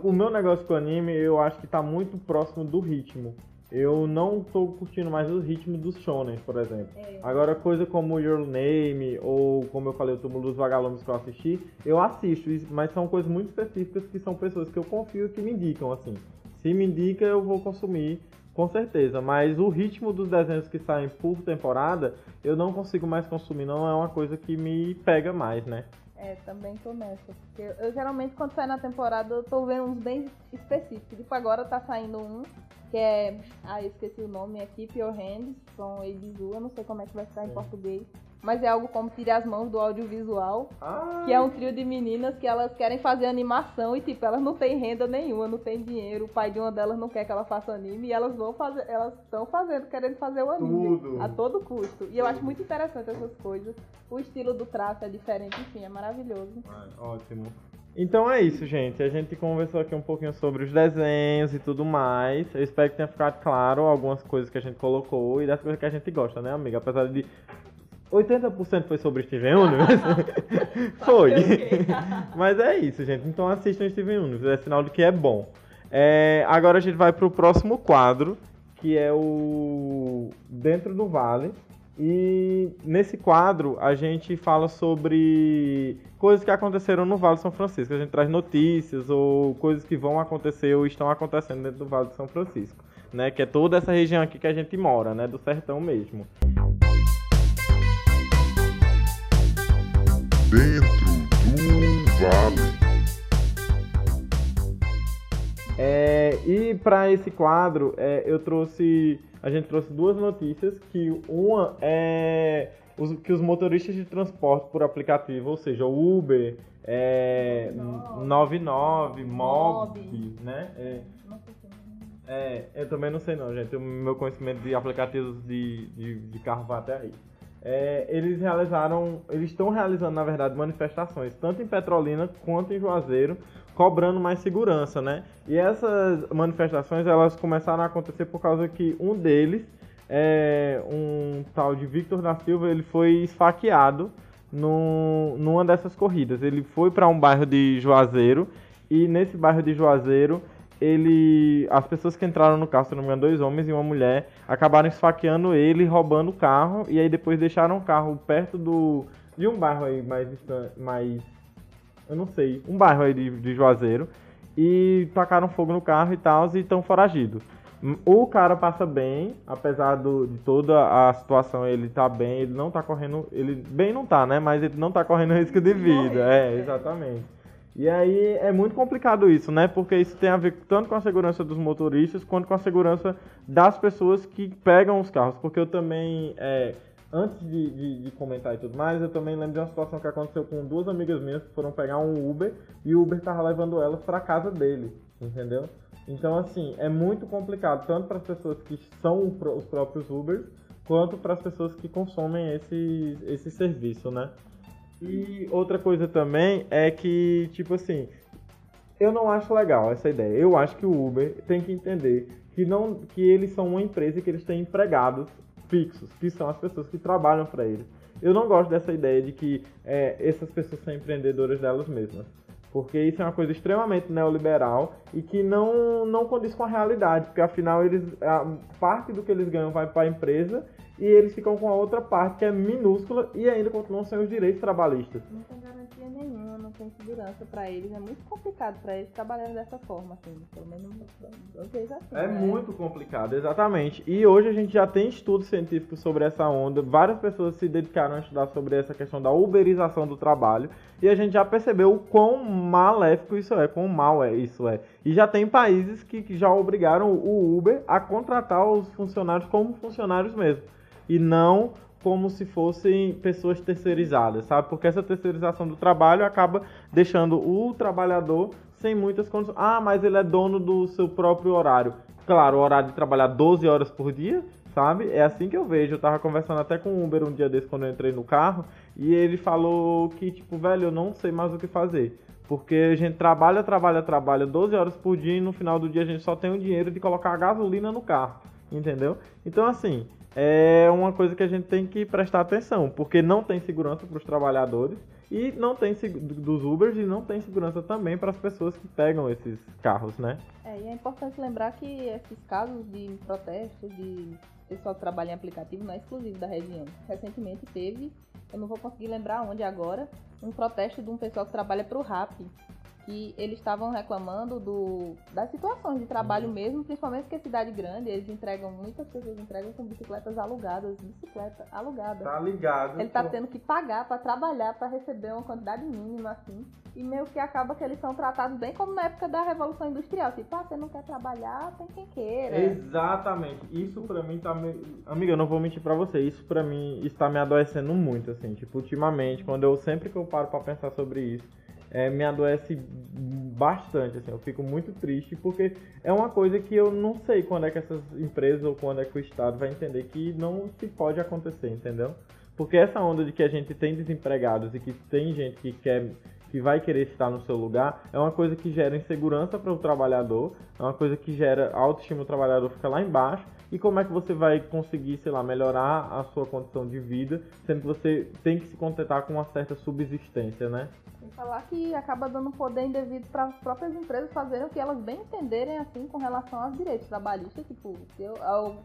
O meu negócio com o anime, eu acho que tá muito próximo do ritmo eu não tô curtindo mais o ritmo dos shonen, por exemplo. É. Agora, coisa como Your Name, ou como eu falei, o Túmulo dos Vagalumes que eu assisti, eu assisto, mas são coisas muito específicas que são pessoas que eu confio que me indicam, assim. Se me indica, eu vou consumir, com certeza. Mas o ritmo dos desenhos que saem por temporada, eu não consigo mais consumir, não é uma coisa que me pega mais, né? É, também tô nessa. Porque eu, eu geralmente, quando sai na temporada, eu tô vendo uns bem específicos. Tipo, agora tá saindo um que é. Ah, eu esqueci o nome, é Keep Your Hands, com Ebizu, eu não sei como é que vai ficar em português. Mas é algo como Tire as Mãos do Audiovisual, ah. que é um trio de meninas que elas querem fazer animação e, tipo, elas não têm renda nenhuma, não tem dinheiro, o pai de uma delas não quer que ela faça anime e elas vão fazer, elas estão fazendo, querendo fazer o anime Tudo. a todo custo. E eu acho muito interessante essas coisas. O estilo do traço é diferente, enfim, é maravilhoso. ótimo. Então é isso, gente. A gente conversou aqui um pouquinho sobre os desenhos e tudo mais. Eu espero que tenha ficado claro algumas coisas que a gente colocou e das coisas que a gente gosta, né, amiga? Apesar de 80% foi sobre Steven Universe. foi. Mas é isso, gente. Então assistam Steven Universe. É sinal de que é bom. É, agora a gente vai pro próximo quadro, que é o Dentro do Vale. E nesse quadro a gente fala sobre coisas que aconteceram no Vale de São Francisco. A gente traz notícias ou coisas que vão acontecer ou estão acontecendo dentro do Vale de São Francisco, né? Que é toda essa região aqui que a gente mora, né? Do sertão mesmo. Dentro do Vale. É, e para esse quadro, é, eu trouxe a gente trouxe duas notícias, que uma é os, que os motoristas de transporte por aplicativo, ou seja, Uber, é, 99, Mob, né? É, é, eu também não sei não, gente. O meu conhecimento de aplicativos de, de, de carro vai até aí. É, eles realizaram, eles estão realizando, na verdade, manifestações, tanto em Petrolina quanto em Juazeiro, cobrando mais segurança, né? E essas manifestações elas começaram a acontecer por causa que um deles, é, um tal de Victor da Silva, ele foi esfaqueado no, numa dessas corridas. Ele foi para um bairro de Juazeiro e nesse bairro de Juazeiro ele, as pessoas que entraram no carro, se não me engano, dois homens e uma mulher, acabaram esfaqueando ele, roubando o carro e aí depois deixaram o carro perto do de um bairro aí mais mais eu não sei, um bairro aí de, de Juazeiro, e tacaram fogo no carro e tal, e estão foragidos. O cara passa bem, apesar do, de toda a situação, ele tá bem, ele não tá correndo. Ele bem não tá, né? Mas ele não tá correndo risco de vida. É, exatamente. E aí é muito complicado isso, né? Porque isso tem a ver tanto com a segurança dos motoristas quanto com a segurança das pessoas que pegam os carros. Porque eu também. É, antes de, de, de, comentar e tudo mais, eu também lembro de uma situação que aconteceu com duas amigas minhas que foram pegar um Uber e o Uber tava levando elas para casa dele, entendeu? Então, assim, é muito complicado, tanto para as pessoas que são os próprios Ubers, quanto para as pessoas que consomem esse, esse serviço, né? E outra coisa também é que, tipo assim, eu não acho legal essa ideia. Eu acho que o Uber tem que entender que, não, que eles são uma empresa e que eles têm empregados fixos, que são as pessoas que trabalham para eles. Eu não gosto dessa ideia de que é, essas pessoas são empreendedoras delas mesmas. Porque isso é uma coisa extremamente neoliberal e que não, não condiz com a realidade, porque afinal eles a parte do que eles ganham vai para a empresa e eles ficam com a outra parte que é minúscula e ainda continuam sem os direitos trabalhistas. Nenhuma, não tem segurança para eles. É muito complicado para eles trabalharem dessa forma, assim. Pelo menos eu vejo assim. É né? muito complicado, exatamente. E hoje a gente já tem estudos científicos sobre essa onda. Várias pessoas se dedicaram a estudar sobre essa questão da uberização do trabalho. E a gente já percebeu o quão maléfico isso é, quão mal é isso é. E já tem países que, que já obrigaram o Uber a contratar os funcionários como funcionários mesmo. E não como se fossem pessoas terceirizadas, sabe? Porque essa terceirização do trabalho acaba deixando o trabalhador sem muitas condições. Ah, mas ele é dono do seu próprio horário. Claro, o horário de trabalhar 12 horas por dia, sabe? É assim que eu vejo. Eu tava conversando até com o Uber um dia desse quando eu entrei no carro e ele falou que, tipo, velho, eu não sei mais o que fazer. Porque a gente trabalha, trabalha, trabalha 12 horas por dia e no final do dia a gente só tem o dinheiro de colocar a gasolina no carro. Entendeu? Então, assim, é uma coisa que a gente tem que prestar atenção, porque não tem segurança para os trabalhadores e não tem dos Ubers e não tem segurança também para as pessoas que pegam esses carros, né? É, e é importante lembrar que esses casos de protestos de pessoal que trabalha em aplicativo não é exclusivo da região. Recentemente teve, eu não vou conseguir lembrar onde agora, um protesto de um pessoal que trabalha para o RAP, que eles estavam reclamando do, das situações de trabalho uhum. mesmo, principalmente porque é cidade grande, eles entregam, muitas pessoas entregam com bicicletas alugadas, bicicleta alugada. Tá ligado. Ele tá tendo que pagar para trabalhar, para receber uma quantidade mínima, assim, e meio que acaba que eles são tratados bem como na época da Revolução Industrial, tipo, ah, você não quer trabalhar, tem quem queira. Exatamente. Isso pra mim tá me... Amiga, eu não vou mentir pra você, isso pra mim está me adoecendo muito, assim, tipo, ultimamente, quando eu sempre que eu paro pra pensar sobre isso, é, me adoece bastante, assim, eu fico muito triste porque é uma coisa que eu não sei quando é que essas empresas ou quando é que o Estado vai entender que não se pode acontecer, entendeu? Porque essa onda de que a gente tem desempregados e que tem gente que quer que vai querer estar no seu lugar, é uma coisa que gera insegurança para o trabalhador, é uma coisa que gera autoestima do trabalhador fica lá embaixo. E como é que você vai conseguir, sei lá, melhorar a sua condição de vida, sendo que você tem que se contentar com uma certa subsistência, né? falar que acaba dando poder indevido para as próprias empresas fazerem o que elas bem entenderem assim com relação aos direitos trabalhistas, tipo, se eu,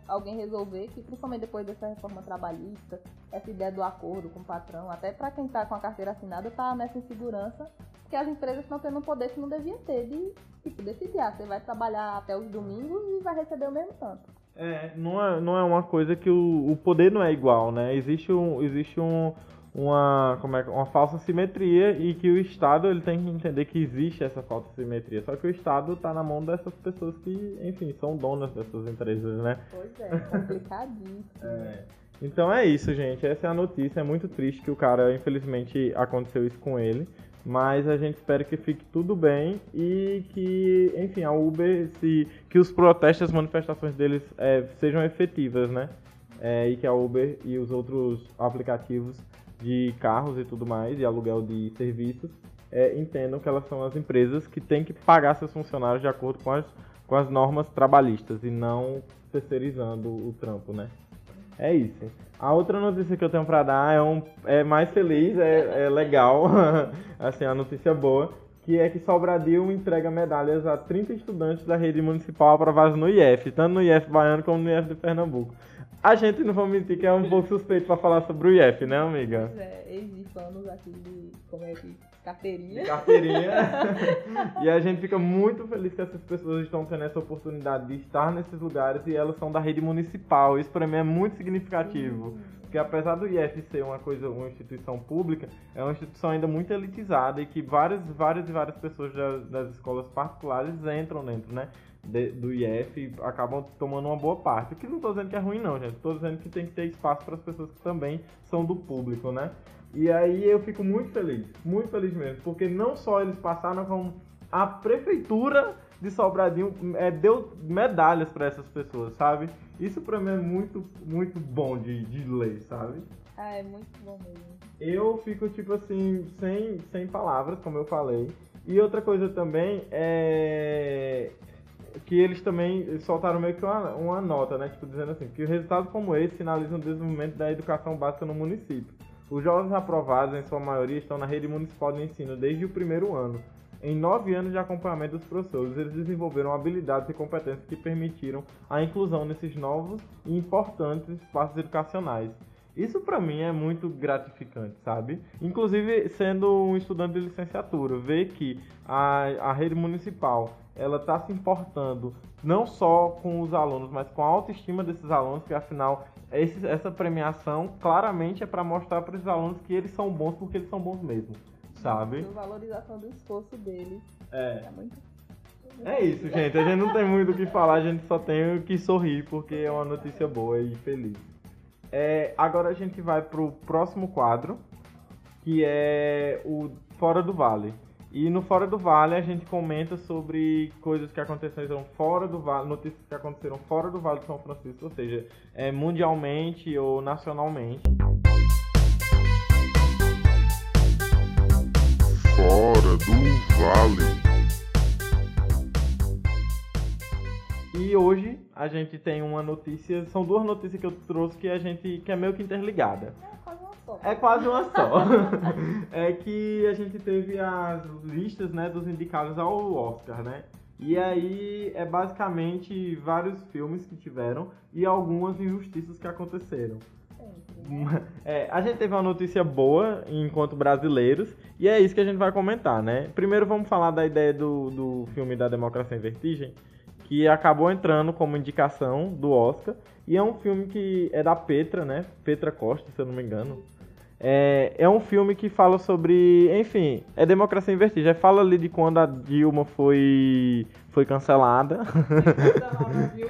alguém resolver que principalmente depois dessa reforma trabalhista, essa ideia do acordo com o patrão, até para quem está com a carteira assinada, tá nessa insegurança que as empresas estão tendo um poder que não deviam ter de tipo decidir, ah, você vai trabalhar até os domingos e vai receber o mesmo tanto. É, não é, não é uma coisa que o, o poder não é igual, né? Existe um, existe um, uma, como é, uma falsa simetria e que o Estado ele tem que entender que existe essa falsa simetria. Só que o Estado está na mão dessas pessoas que, enfim, são donas dessas empresas, né? Pois é, complicadíssimo. é. Então é isso, gente. Essa é a notícia. É muito triste que o cara, infelizmente, aconteceu isso com ele. Mas a gente espera que fique tudo bem e que, enfim, a Uber, se, que os protestos, as manifestações deles é, sejam efetivas, né? É, e que a Uber e os outros aplicativos de carros e tudo mais, e aluguel de serviços, é, entendam que elas são as empresas que têm que pagar seus funcionários de acordo com as, com as normas trabalhistas e não terceirizando o trampo, né? É isso. A outra notícia que eu tenho para dar é, um, é mais feliz, é, é legal, assim, a notícia boa, que é que Sobradil entrega medalhas a 30 estudantes da rede municipal aprovados no IF, tanto no IF baiano como no IF de Pernambuco. A gente não vai mentir que é um pouco suspeito pra falar sobre o IF, né, amiga? Pois é, ex-fanos aqui de, como é que, carteirinha. De carteirinha. e a gente fica muito feliz que essas pessoas estão tendo essa oportunidade de estar nesses lugares e elas são da rede municipal. Isso pra mim é muito significativo. Sim. Porque apesar do IF ser uma coisa, uma instituição pública, é uma instituição ainda muito elitizada e que várias, várias e várias pessoas das, das escolas particulares entram dentro, né? de, do IF acabam tomando uma boa parte. O que não estou dizendo que é ruim, não, gente. Estou dizendo que tem que ter espaço para as pessoas que também são do público, né? E aí eu fico muito feliz, muito feliz mesmo, porque não só eles passaram, como a prefeitura de Sobradinho é, deu medalhas para essas pessoas, sabe? Isso para mim é muito, muito bom de, de ler, sabe? Ah, é muito bom mesmo. Eu fico, tipo assim, sem, sem palavras, como eu falei. E outra coisa também é que eles também soltaram meio que uma, uma nota, né? Tipo, dizendo assim, que resultados como esse sinalizam o desenvolvimento da educação básica no município. Os jovens aprovados, em sua maioria, estão na rede municipal de ensino desde o primeiro ano. Em nove anos de acompanhamento dos professores, eles desenvolveram habilidades e competências que permitiram a inclusão nesses novos e importantes espaços educacionais. Isso pra mim é muito gratificante, sabe? Inclusive, sendo um estudante de licenciatura, ver que a, a rede municipal ela está se importando não só com os alunos, mas com a autoestima desses alunos, que afinal esse, essa premiação claramente é para mostrar para os alunos que eles são bons porque eles são bons mesmo, sabe? A valorização do esforço deles. É. É muito. É isso, gente. A gente não tem muito o que falar, a gente só tem o que sorrir porque é uma notícia boa e feliz. É, agora a gente vai pro próximo quadro, que é o Fora do Vale. E no Fora do Vale a gente comenta sobre coisas que aconteceram fora do Vale, notícias que aconteceram fora do Vale de São Francisco, ou seja, é, mundialmente ou nacionalmente. Fora do Vale. E hoje a gente tem uma notícia, são duas notícias que eu trouxe que a gente que é meio que interligada. É quase uma só. É quase uma só. é que a gente teve as listas, né, dos indicados ao Oscar, né? E aí é basicamente vários filmes que tiveram e algumas injustiças que aconteceram. Né? É, a gente teve uma notícia boa enquanto brasileiros e é isso que a gente vai comentar, né? Primeiro vamos falar da ideia do, do filme da Democracia em Vertigem, que acabou entrando como indicação do Oscar e é um filme que é da Petra, né? Petra Costa, se eu não me engano. É, é um filme que fala sobre, enfim, é democracia em vertigem. Fala ali de quando a Dilma foi, foi cancelada.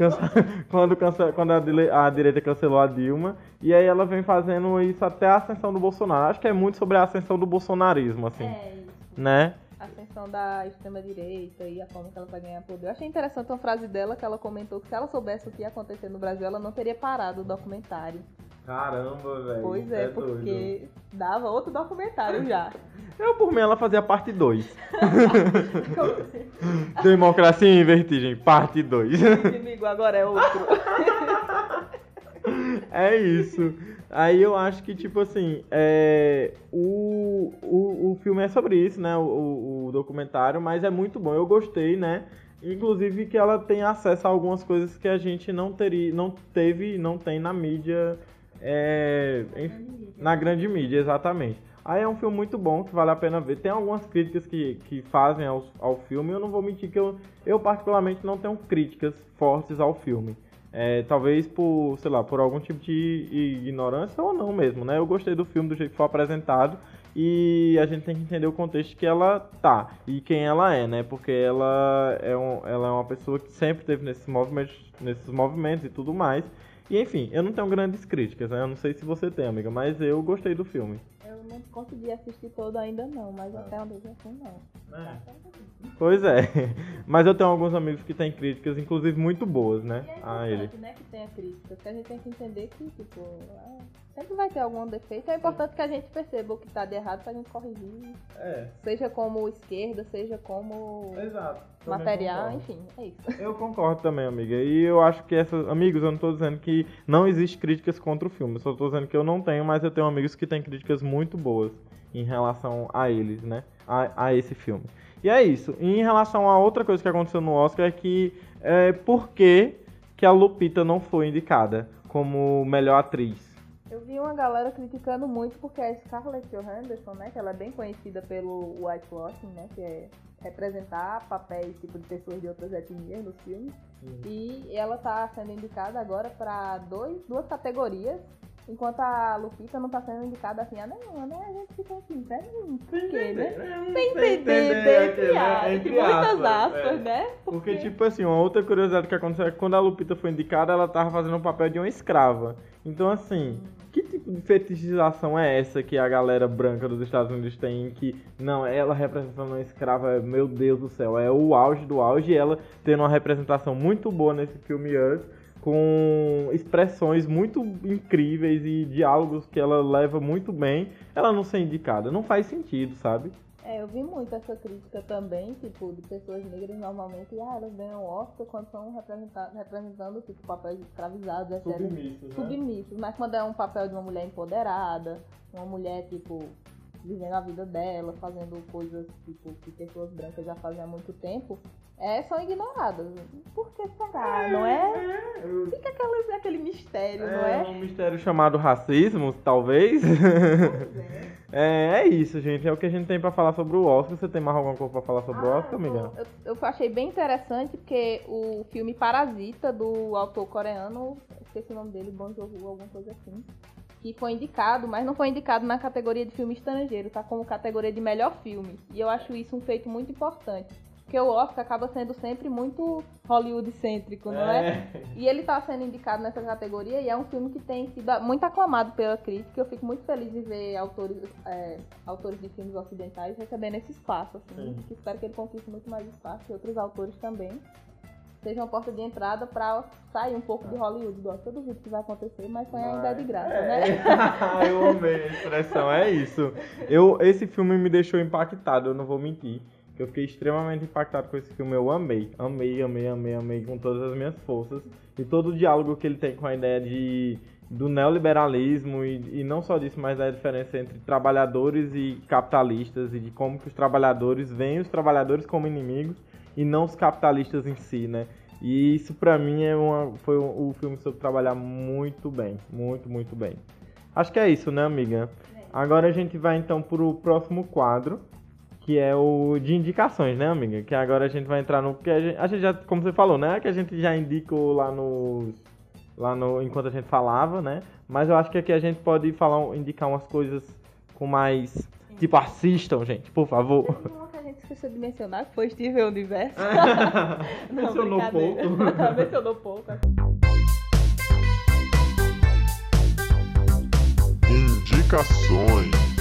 Quando cance- quando a, dile- a direita cancelou a Dilma. E aí ela vem fazendo isso até a ascensão do Bolsonaro. Acho que é muito sobre a ascensão do bolsonarismo, assim, É isso. né? A ascensão da extrema-direita e a forma que ela vai ganhar poder. Eu achei interessante uma frase dela que ela comentou que se ela soubesse o que ia acontecer no Brasil, ela não teria parado o documentário. Caramba, velho. Pois é, porque dava outro documentário já. Eu, por mim, ela fazia parte 2. Democracia em Vertigem, parte 2. Inimigo agora é outro. É isso. Aí eu acho que, tipo assim, é, o, o, o filme é sobre isso, né? O, o, documentário, mas é muito bom. Eu gostei, né? Inclusive que ela tem acesso a algumas coisas que a gente não teria, não teve não tem na mídia. É, na grande mídia, exatamente. Aí é um filme muito bom, que vale a pena ver. Tem algumas críticas que, que fazem ao, ao filme. Eu não vou mentir que eu, eu, particularmente, não tenho críticas fortes ao filme. É, talvez por, sei lá, por algum tipo de ignorância ou não mesmo, né? Eu gostei do filme, do jeito que foi apresentado. E a gente tem que entender o contexto que ela tá e quem ela é, né? Porque ela é, um, ela é uma pessoa que sempre teve nesses movimentos, nesses movimentos e tudo mais. E enfim, eu não tenho grandes críticas, né? Eu não sei se você tem, amiga, mas eu gostei do filme. Eu não consegui assistir todo ainda não, mas até onde eu já fui não. Pois é. Mas eu tenho alguns amigos que têm críticas, inclusive muito boas, né? E é A ele. né, que tenha crítica, porque a gente tem que entender que, tipo, é, sempre vai ter algum defeito. É importante que a gente perceba o que tá de errado pra gente corrigir. É, Seja como esquerda, seja como exato. Material, concordo. enfim, é isso. Eu concordo também, amiga. E eu acho que essas. Amigos, eu não tô dizendo que não existe críticas contra o filme. Eu só tô dizendo que eu não tenho, mas eu tenho amigos que têm críticas muito boas em relação a eles, né? A, a esse filme. E é isso. E em relação a outra coisa que aconteceu no Oscar é que. É, por que, que a Lupita não foi indicada como melhor atriz? Eu vi uma galera criticando muito porque a Scarlett Johansson, né, que ela é bem conhecida pelo whitewashing, né, que é representar papéis tipo de pessoas de outras etnias nos filmes. E ela tá sendo indicada agora para dois, duas categorias, enquanto a Lupita não tá sendo indicada assim a nenhuma, né? A gente fica assim, né? Hum, Por quê, né? Sem entender, entre, né? Entre muitas aspas, é. né? Porque, tipo assim, uma outra curiosidade que aconteceu é que quando a Lupita foi indicada, ela tava fazendo o papel de uma escrava. Então, assim, que tipo de fetichização é essa que a galera branca dos Estados Unidos tem que, não, ela representando uma escrava, meu Deus do céu, é o auge do auge, e ela tendo uma representação muito boa nesse filme Us, com expressões muito incríveis e diálogos que ela leva muito bem, ela não ser indicada. Não faz sentido, sabe? É, eu vi muito essa crítica também, tipo, de pessoas negras normalmente, ah, elas ganham Oscar quando são representa- representando, tipo, papéis escravizados, etc. Submissos, né? Submissos, mas quando é um papel de uma mulher empoderada, uma mulher, tipo, vivendo a vida dela, fazendo coisas tipo, que pessoas brancas já fazem há muito tempo, é, são ignoradas. Por que será, não é? Fica aquele, aquele mistério, não É é? um mistério chamado racismo, talvez. é, é isso, gente. É o que a gente tem pra falar sobre o Oscar. Você tem mais alguma coisa pra falar sobre o Ah, Oscar, eu, amiga? eu, eu achei bem interessante porque o filme Parasita, do autor coreano, esqueci o nome dele, Bong Joon-ho, alguma coisa assim, que foi indicado, mas não foi indicado na categoria de filme estrangeiro, tá como categoria de melhor filme. E eu acho isso um feito muito importante. Porque o Oscar acaba sendo sempre muito Hollywood-cêntrico, não é? E ele tá sendo indicado nessa categoria e é um filme que tem sido muito aclamado pela crítica. Eu fico muito feliz de ver autores, é, autores de filmes ocidentais recebendo esse espaço, assim. Sim. Que espero que ele conquiste muito mais espaço e outros autores também. Seja uma porta de entrada pra sair um pouco de Hollywood. Gosto, eu duvido que vai acontecer, mas sonhar ainda é de graça, né? É. eu amei a expressão, é isso. Eu, esse filme me deixou impactado, eu não vou mentir. Eu fiquei extremamente impactado com esse filme, eu amei. Amei, amei, amei, amei com todas as minhas forças. E todo o diálogo que ele tem com a ideia de, do neoliberalismo e, e não só disso, mas da diferença entre trabalhadores e capitalistas e de como que os trabalhadores veem os trabalhadores como inimigos e não os capitalistas em si, né? E isso pra mim é uma, foi um, um filme sobre trabalhar muito bem, muito, muito bem. Acho que é isso, né, amiga? Agora a gente vai então pro próximo quadro, que é o de indicações, né, amiga? Que agora a gente vai entrar no que a gente, a gente já, como você falou, né, que a gente já indicou lá nos lá no enquanto a gente falava, né? Mas eu acho que aqui a gente pode falar, indicar umas coisas com mais tipo assistam, gente, por favor. Uma que a gente esqueceu de mencionar, que foi Steven Universo. Não, Mencionou pouco. Mencionou pouco. Indicações.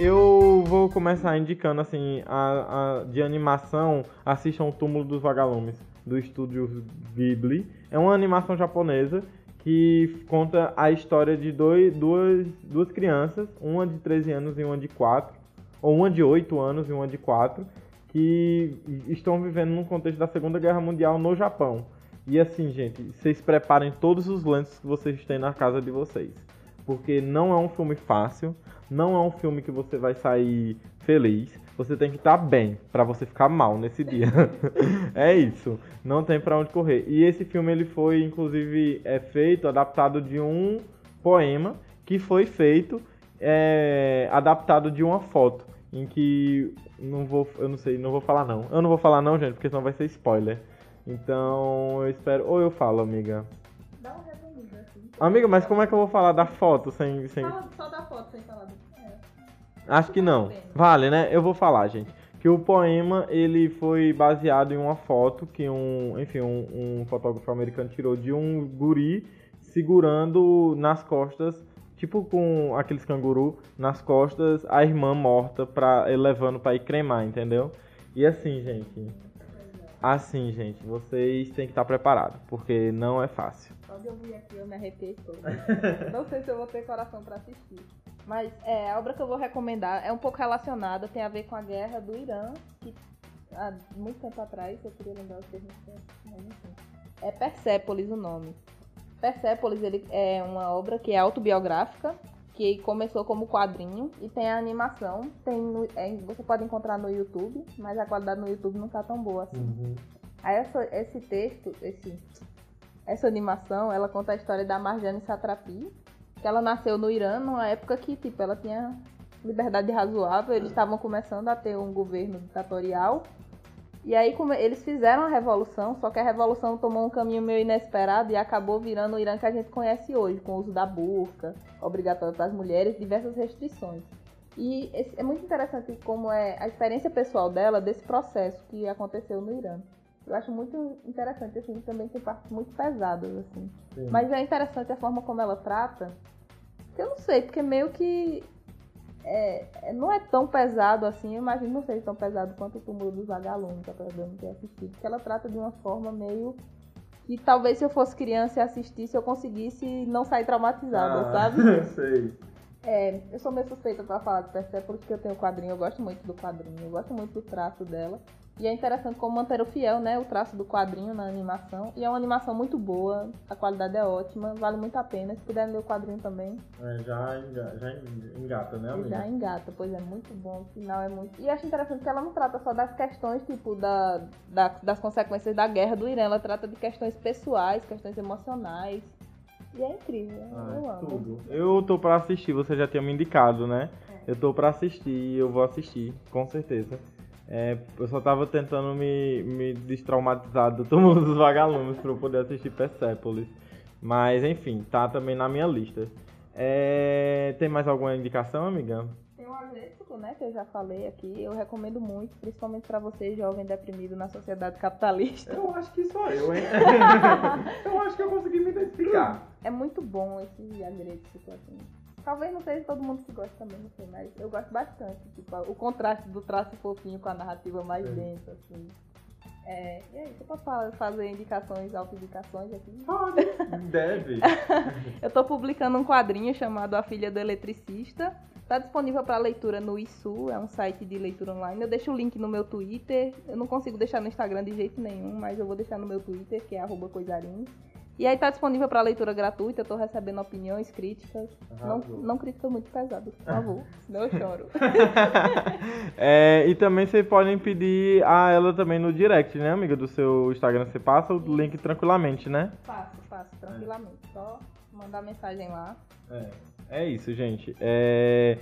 Eu vou começar indicando assim, a, a- de animação, assistam o Túmulo dos Vagalumes, do estúdio Ghibli. É uma animação japonesa que conta a história de dois, duas, duas crianças, uma de 13 anos e uma de 4, ou uma de 8 anos e uma de 4, que estão vivendo num contexto da Segunda Guerra Mundial no Japão. E assim, gente, vocês preparem todos os lenços que vocês têm na casa de vocês. Porque não é um filme fácil, não é um filme que você vai sair feliz. Você tem que estar bem pra você ficar mal nesse dia. é isso. Não tem pra onde correr. E esse filme ele foi inclusive é feito adaptado de um poema que foi feito é, adaptado de uma foto em que não vou, eu não sei, não vou falar não. Eu não vou falar não, gente, porque senão vai ser spoiler. Então, eu espero ou eu falo, amiga. Amiga, mas como é que eu vou falar da foto sem sem Fala só da foto sem falar do... É. Acho que não. Vale, né? Eu vou falar, gente. Que o poema ele foi baseado em uma foto que um, enfim, um, um fotógrafo americano tirou de um guri segurando nas costas, tipo com aqueles canguru nas costas, a irmã morta para levando para ir cremar, entendeu? E assim, gente. Assim, gente, vocês têm que estar preparados, porque não é fácil. Só de ouvir aqui eu me arrepiei todo. Não sei se eu vou ter coração pra assistir. Mas é, a obra que eu vou recomendar é um pouco relacionada, tem a ver com a guerra do Irã, que há muito tempo atrás, eu queria lembrar o termo. É Persépolis o nome. Persépolis ele é uma obra que é autobiográfica, que começou como quadrinho e tem a animação. Tem no- é, você pode encontrar no YouTube, mas a qualidade no YouTube não tá tão boa assim. Aí essa, esse texto, esse, essa animação, ela conta a história da Marjane Satrapi, que ela nasceu no Irã numa época que, tipo, ela tinha liberdade razoável, eles estavam começando a ter um governo ditatorial. E aí eles fizeram a revolução, só que a revolução tomou um caminho meio inesperado e acabou virando o Irã que a gente conhece hoje, com o uso da burca, obrigatório para as mulheres, diversas restrições. E é muito interessante como é a experiência pessoal dela desse processo que aconteceu no Irã. Eu acho muito interessante, assim, também tem partes muito pesadas, assim. Sim. Mas é interessante a forma como ela trata, que eu não sei, porque meio que é, é- não é tão pesado assim, eu imagino não seja tão pesado quanto o túmulo dos vagalumes, apesar de eu não ter assistido, porque ela trata de uma forma meio que talvez se eu fosse criança e assistisse, eu conseguisse não sair traumatizada, Ah, sabe? Sei. É, eu sou meio suspeita pra falar de Persepolis porque eu tenho o quadrinho, eu gosto muito do quadrinho, eu gosto muito do traço dela. E é interessante como manter o fiel, né? O traço do quadrinho na animação. E é uma animação muito boa, a qualidade é ótima, vale muito a pena. Se puderem ler o quadrinho também, É, já, enga- já engata, né, amiga? já engata, pois é muito bom. O final é muito. E acho interessante que ela não trata só das questões, tipo, da, da- das consequências da guerra do Irã. Ela trata de questões pessoais, questões emocionais. E é incrível. Ah, eu amo. tudo. Eu tô pra assistir, você já tinha me indicado, né? Eu tô pra assistir e eu vou assistir, com certeza. É, eu só tava tentando me, me destraumatizar do túmulo dos vagalumes pra eu poder assistir Persepolis. Mas enfim, tá também na minha lista. É, tem mais alguma indicação, amiga? Tem um Agrético, né, que eu já falei aqui. Eu recomendo muito, principalmente pra você, jovem deprimido na sociedade capitalista. Eu acho que sou eu, hein? eu acho que eu consegui me identificar. É muito bom esse Agrético, assim. Talvez não seja todo mundo que gosta também, não sei, mas eu gosto bastante. Tipo, o contraste do traço fofinho com a narrativa mais É. densa, assim. É, e aí, eu posso fa- fazer indicações, auto-indicações aqui? Pode, deve. Eu tô publicando um quadrinho chamado A Filha do Eletricista. Tá disponível para leitura no ISU, é um site de leitura online. Eu deixo o link no meu Twitter. Eu não consigo deixar no Instagram de jeito nenhum, mas eu vou deixar no meu Twitter, que é arroba coisarim. E aí tá disponível para leitura gratuita, eu tô recebendo opiniões, críticas. Não, Arrasou. não críticas muito pesadas, por favor, senão eu choro. É, e também vocês podem pedir a ela também no direct, né, amiga? Do seu Instagram. Você passa o link tranquilamente, né? Faço, faço, tranquilamente. Só mandar mensagem lá. É, é isso, gente. É,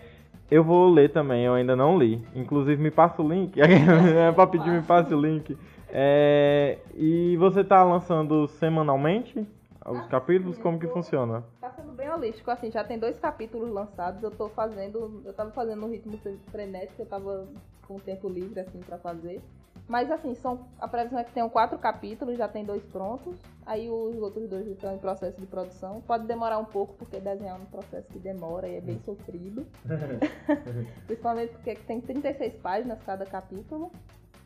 eu vou ler também, eu ainda não li. Inclusive, me passa o link. é pra pedir, me passe o link. É, e você tá lançando semanalmente os Ah, capítulos? sim, Como que tô- funciona? Tá sendo bem holístico, assim, já tem dois capítulos lançados, eu tô fazendo, eu tava fazendo no ritmo frenético, eu tava com tempo livre, assim, pra fazer. Mas, assim, são, a previsão é que tenham quatro capítulos, já tem dois prontos, aí os outros dois estão em processo de produção. Pode demorar um pouco, porque desenhar é um processo que demora e é bem sofrido. Principalmente porque tem 36 páginas cada capítulo,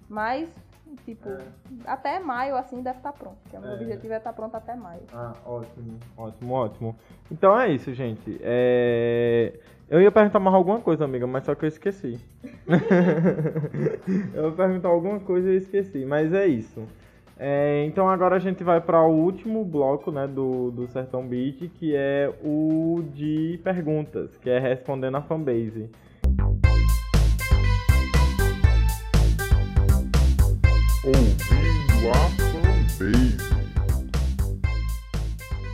mas, tipo, É. até maio, assim, deve estar pronto, porque o meu É. objetivo é estar pronto até maio. Ah, ótimo, ótimo, ótimo. Então é isso, gente. É, Eu ia perguntar mais alguma coisa, amiga, mas só que eu esqueci. eu ia perguntar alguma coisa e eu esqueci, mas é isso. É, Então agora a gente vai para o último bloco né, do, do Sertão Beat, que é o de perguntas, que é respondendo a fanbase. Ouvindo a.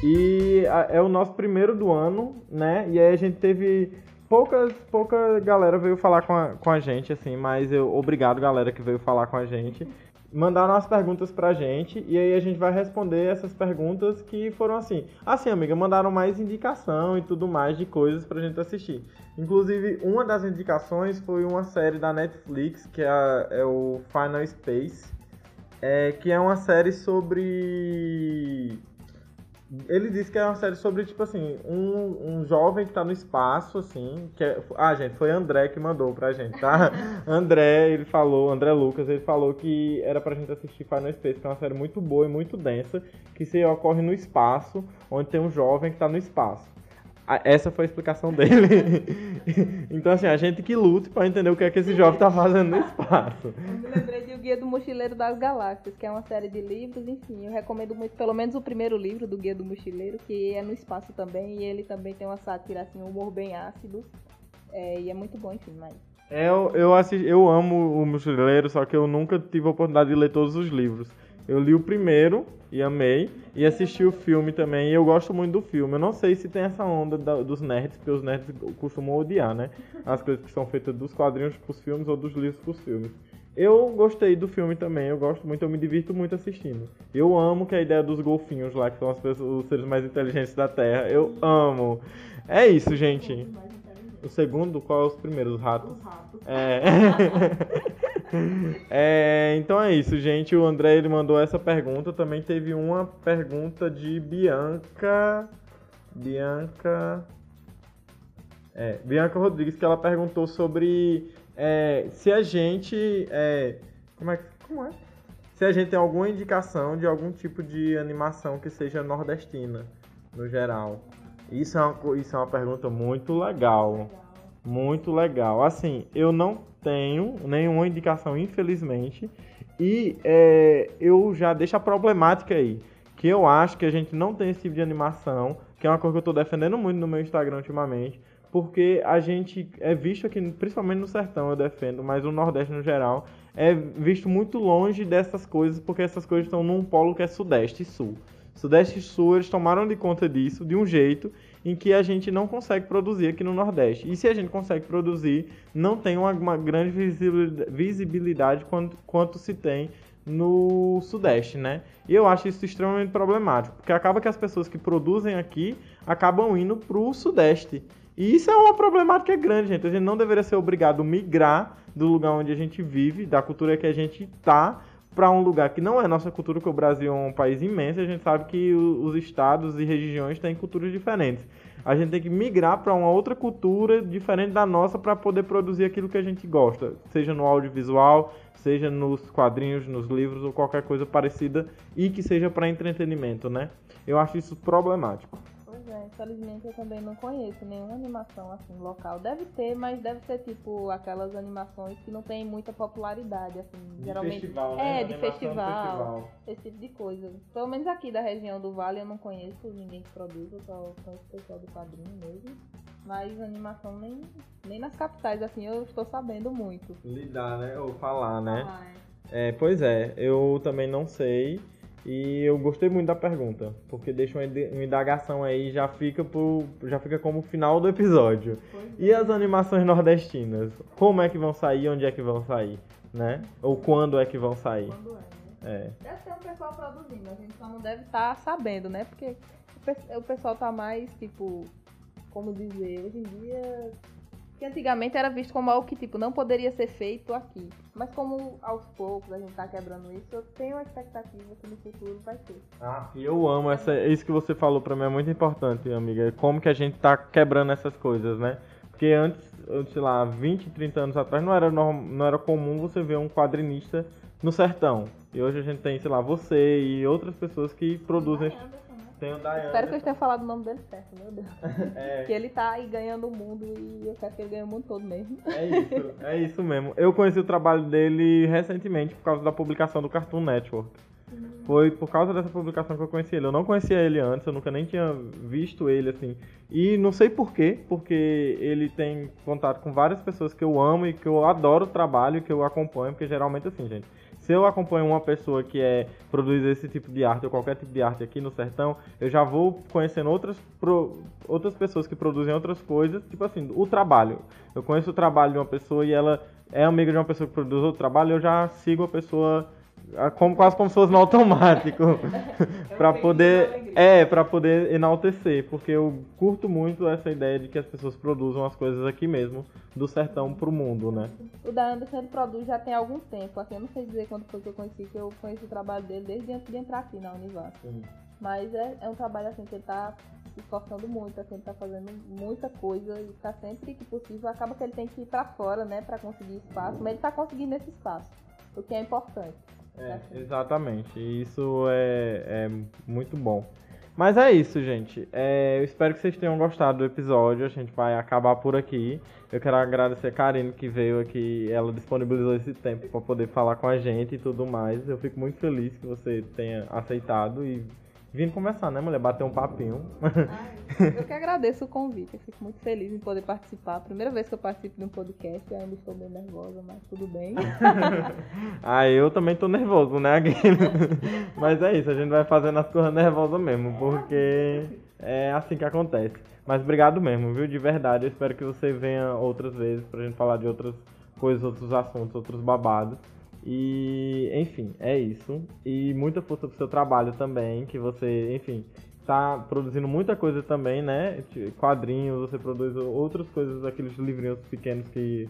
E é o nosso primeiro do ano, né? E aí a gente teve poucas, pouca galera veio falar com a, com a gente, assim, mas eu obrigado galera que veio falar com a gente. Mandaram as perguntas pra gente e aí a gente vai responder essas perguntas que foram assim. Assim, amiga, mandaram mais indicação e tudo mais de coisas pra gente assistir. Inclusive, uma das indicações foi uma série da Netflix, que é, é o Final Space, é, que é uma série sobre ele disse que é uma série sobre, tipo assim, um, um jovem que tá no espaço, assim. Que é... Ah, gente, foi André que mandou pra gente, tá? André, ele falou, André Lucas, ele falou que era pra gente assistir Final Space, que é uma série muito boa e muito densa, que se ocorre no espaço, onde tem um jovem que tá no espaço. Essa foi a explicação dele. então, assim, a gente que lute pra entender o que é que esse jovem tá fazendo no espaço. Eu me lembrei de O Guia do Mochileiro das Galáxias, que é uma série de livros, enfim, eu recomendo muito, pelo menos o primeiro livro do Guia do Mochileiro, que é no espaço também, e ele também tem uma sátira, assim, um humor bem ácido, é, e é muito bom, enfim, mas... Eu, eu, assisti, eu amo o Mochileiro, só que eu nunca tive a oportunidade de ler todos os livros. Eu li o primeiro e amei, e assisti o filme também, e eu gosto muito do filme. Eu não sei se tem essa onda da- dos nerds, porque os nerds costumam odiar, né? As coisas que são feitas dos quadrinhos pros filmes ou dos livros pros filmes. Eu gostei do filme também, eu gosto muito, eu me divirto muito assistindo. Eu amo que a ideia dos golfinhos lá, que são as pessoas, os seres mais inteligentes da Terra, eu amo. É isso, gente. O segundo, qual é os primeiros? Os ratos? É. É, então é isso, gente. O André ele mandou essa pergunta. Também teve uma pergunta de Bianca. Bianca. É, Bianca Rodrigues, que ela perguntou sobre é, se a gente. É, como, é, como é? Se a gente tem alguma indicação de algum tipo de animação que seja nordestina, no geral. Isso é uma, isso é uma pergunta muito legal. Muito legal. Assim, eu não tenho nenhuma indicação, infelizmente. E é, eu já deixo a problemática aí, que eu acho que a gente não tem esse tipo de animação, que é uma coisa que eu tô defendendo muito no meu Instagram ultimamente, porque a gente é visto aqui, principalmente no sertão eu defendo, mas no Nordeste no geral, é visto muito longe dessas coisas, porque essas coisas estão num polo que é Sudeste e Sul. Sudeste e Sul, eles tomaram de conta disso de um jeito em que a gente não consegue produzir aqui no Nordeste. E se a gente consegue produzir, não tem uma, uma grande visibilidade, quanto, quanto se tem no Sudeste, né? E eu acho isso extremamente problemático, porque acaba que as pessoas que produzem aqui acabam indo pro Sudeste. E isso é uma problemática grande, gente. A gente não deveria ser obrigado a migrar do lugar onde a gente vive, da cultura que a gente tá, para um lugar que não é nossa cultura, porque o Brasil é um país imenso, a gente sabe que os estados e regiões têm culturas diferentes. A gente tem que migrar para uma outra cultura diferente da nossa para poder produzir aquilo que a gente gosta, seja no audiovisual, seja nos quadrinhos, nos livros ou qualquer coisa parecida e que seja para entretenimento, né? Eu acho isso problemático. É, infelizmente eu também não conheço nenhuma animação assim local. Deve ter, mas deve ser tipo aquelas animações que não tem muita popularidade, assim, De geralmente. festival, né? É, de festival, festival. esse tipo de coisa. Pelo menos aqui da região do Vale eu não conheço ninguém que produz, eu só conheço o pessoal do quadrinho mesmo. Mas animação nem, nem nas capitais, assim, eu estou sabendo muito. Lidar, né? Ou falar, né? Ah, É, pois é, eu também não sei. E eu gostei muito da pergunta, porque deixa uma indagação aí e já fica pro, já fica como final do episódio. E as animações nordestinas? Como é que vão sair? Onde é que vão sair? Né? Ou quando é que vão sair? Quando é, né? É. Deve ter um pessoal produzindo, a gente só não deve estar sabendo, né? Porque o pessoal tá mais, tipo, como dizer, hoje em dia. Que antigamente era visto como algo que, tipo, não poderia ser feito aqui. Mas como aos poucos a gente tá quebrando isso, eu tenho a expectativa que no futuro vai ter. Ah, e eu amo essa, isso que você falou pra mim é muito importante, amiga. Como que a gente tá quebrando essas coisas, né? Porque antes, sei lá, 20, 30 anos atrás não era, norm- não era comum você ver um quadrinista no sertão. E hoje a gente tem, sei lá, você e outras pessoas que produzem. Né? Tem o. Espero que eu tenha falado o nome dele certo, meu Deus. É, Que ele tá aí ganhando o mundo e eu quero que ele ganhe o mundo todo mesmo. é isso, é isso mesmo. Eu conheci o trabalho dele recentemente por causa da publicação do Cartoon Network. Foi por causa dessa publicação que eu conheci ele. Eu não conhecia ele antes, eu nunca nem tinha visto ele assim. E não sei porquê, porque ele tem contato com várias pessoas que eu amo e que eu adoro o trabalho, que eu acompanho, porque geralmente assim, gente. Se eu acompanho uma pessoa que é produz esse tipo de arte ou qualquer tipo de arte aqui no sertão, eu já vou conhecendo outras, pro- outras pessoas que produzem outras coisas, tipo assim, o trabalho. Eu conheço o trabalho de uma pessoa e ela é amiga de uma pessoa que produz outro trabalho, eu já sigo a pessoa como, quase como se fosse no automático. pra peito poder. É, pra poder enaltecer. Porque eu curto muito essa ideia de que as pessoas produzam as coisas aqui mesmo, do sertão pro mundo, né? O da Anderson ele produz já tem algum tempo. Assim, eu não sei dizer quando foi que eu conheci, que eu conheço o trabalho dele desde antes de entrar aqui na Univac. Mas é, é um trabalho assim que ele tá se esforçando muito, assim, ele tá fazendo muita coisa e tá sempre que possível. Acaba que ele tem que ir pra fora, né, pra conseguir espaço, mas ele tá conseguindo esse espaço, o que é importante. É, exatamente. E Isso é, é muito bom. Mas é isso, gente. É, eu espero que vocês tenham gostado do episódio. A gente vai acabar por aqui. Eu quero agradecer a Karine que veio aqui. Ela disponibilizou esse tempo para poder falar com a gente e tudo mais. Eu fico muito feliz que você tenha aceitado e vindo conversar, né, mulher? Bater um papinho. Eu que agradeço o convite, eu fico muito feliz em poder participar. Primeira vez que eu participo de um podcast, eu ainda estou bem nervosa, mas tudo bem. ah, eu também tô nervoso, né? Mas é isso, a gente vai fazendo as coisas nervosas mesmo, porque é assim que acontece. Mas obrigado mesmo, viu? De verdade. Eu espero que você venha outras vezes pra gente falar de outras coisas, outros assuntos, outros babados. E, enfim, é isso. E muita força pro seu trabalho também, que você, enfim, tá produzindo muita coisa também, né? Quadrinhos, você produz outras coisas, aqueles livrinhos pequenos que.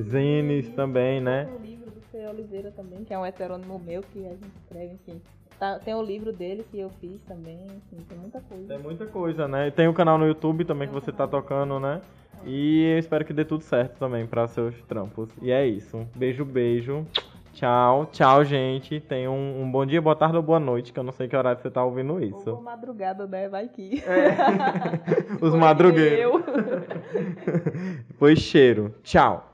Zines também, né? Tem o livro do Fê Oliveira também, que é um heterônimo meu que a gente escreve, enfim. Tá- tem o livro dele que eu fiz também, enfim, tem muita coisa. Tem muita coisa, né? Tem o canal no YouTube também que você tá tocando, né? E eu espero que dê tudo certo também para seus trampos. E é isso. Beijo, beijo. Tchau, tchau, gente. Tenha um, um bom dia, boa tarde ou boa noite, que eu não sei que horário você tá ouvindo Ou boa isso. madrugada, né? Vai que. Os Foi madrugueiros. eu. Pois cheiro. Tchau.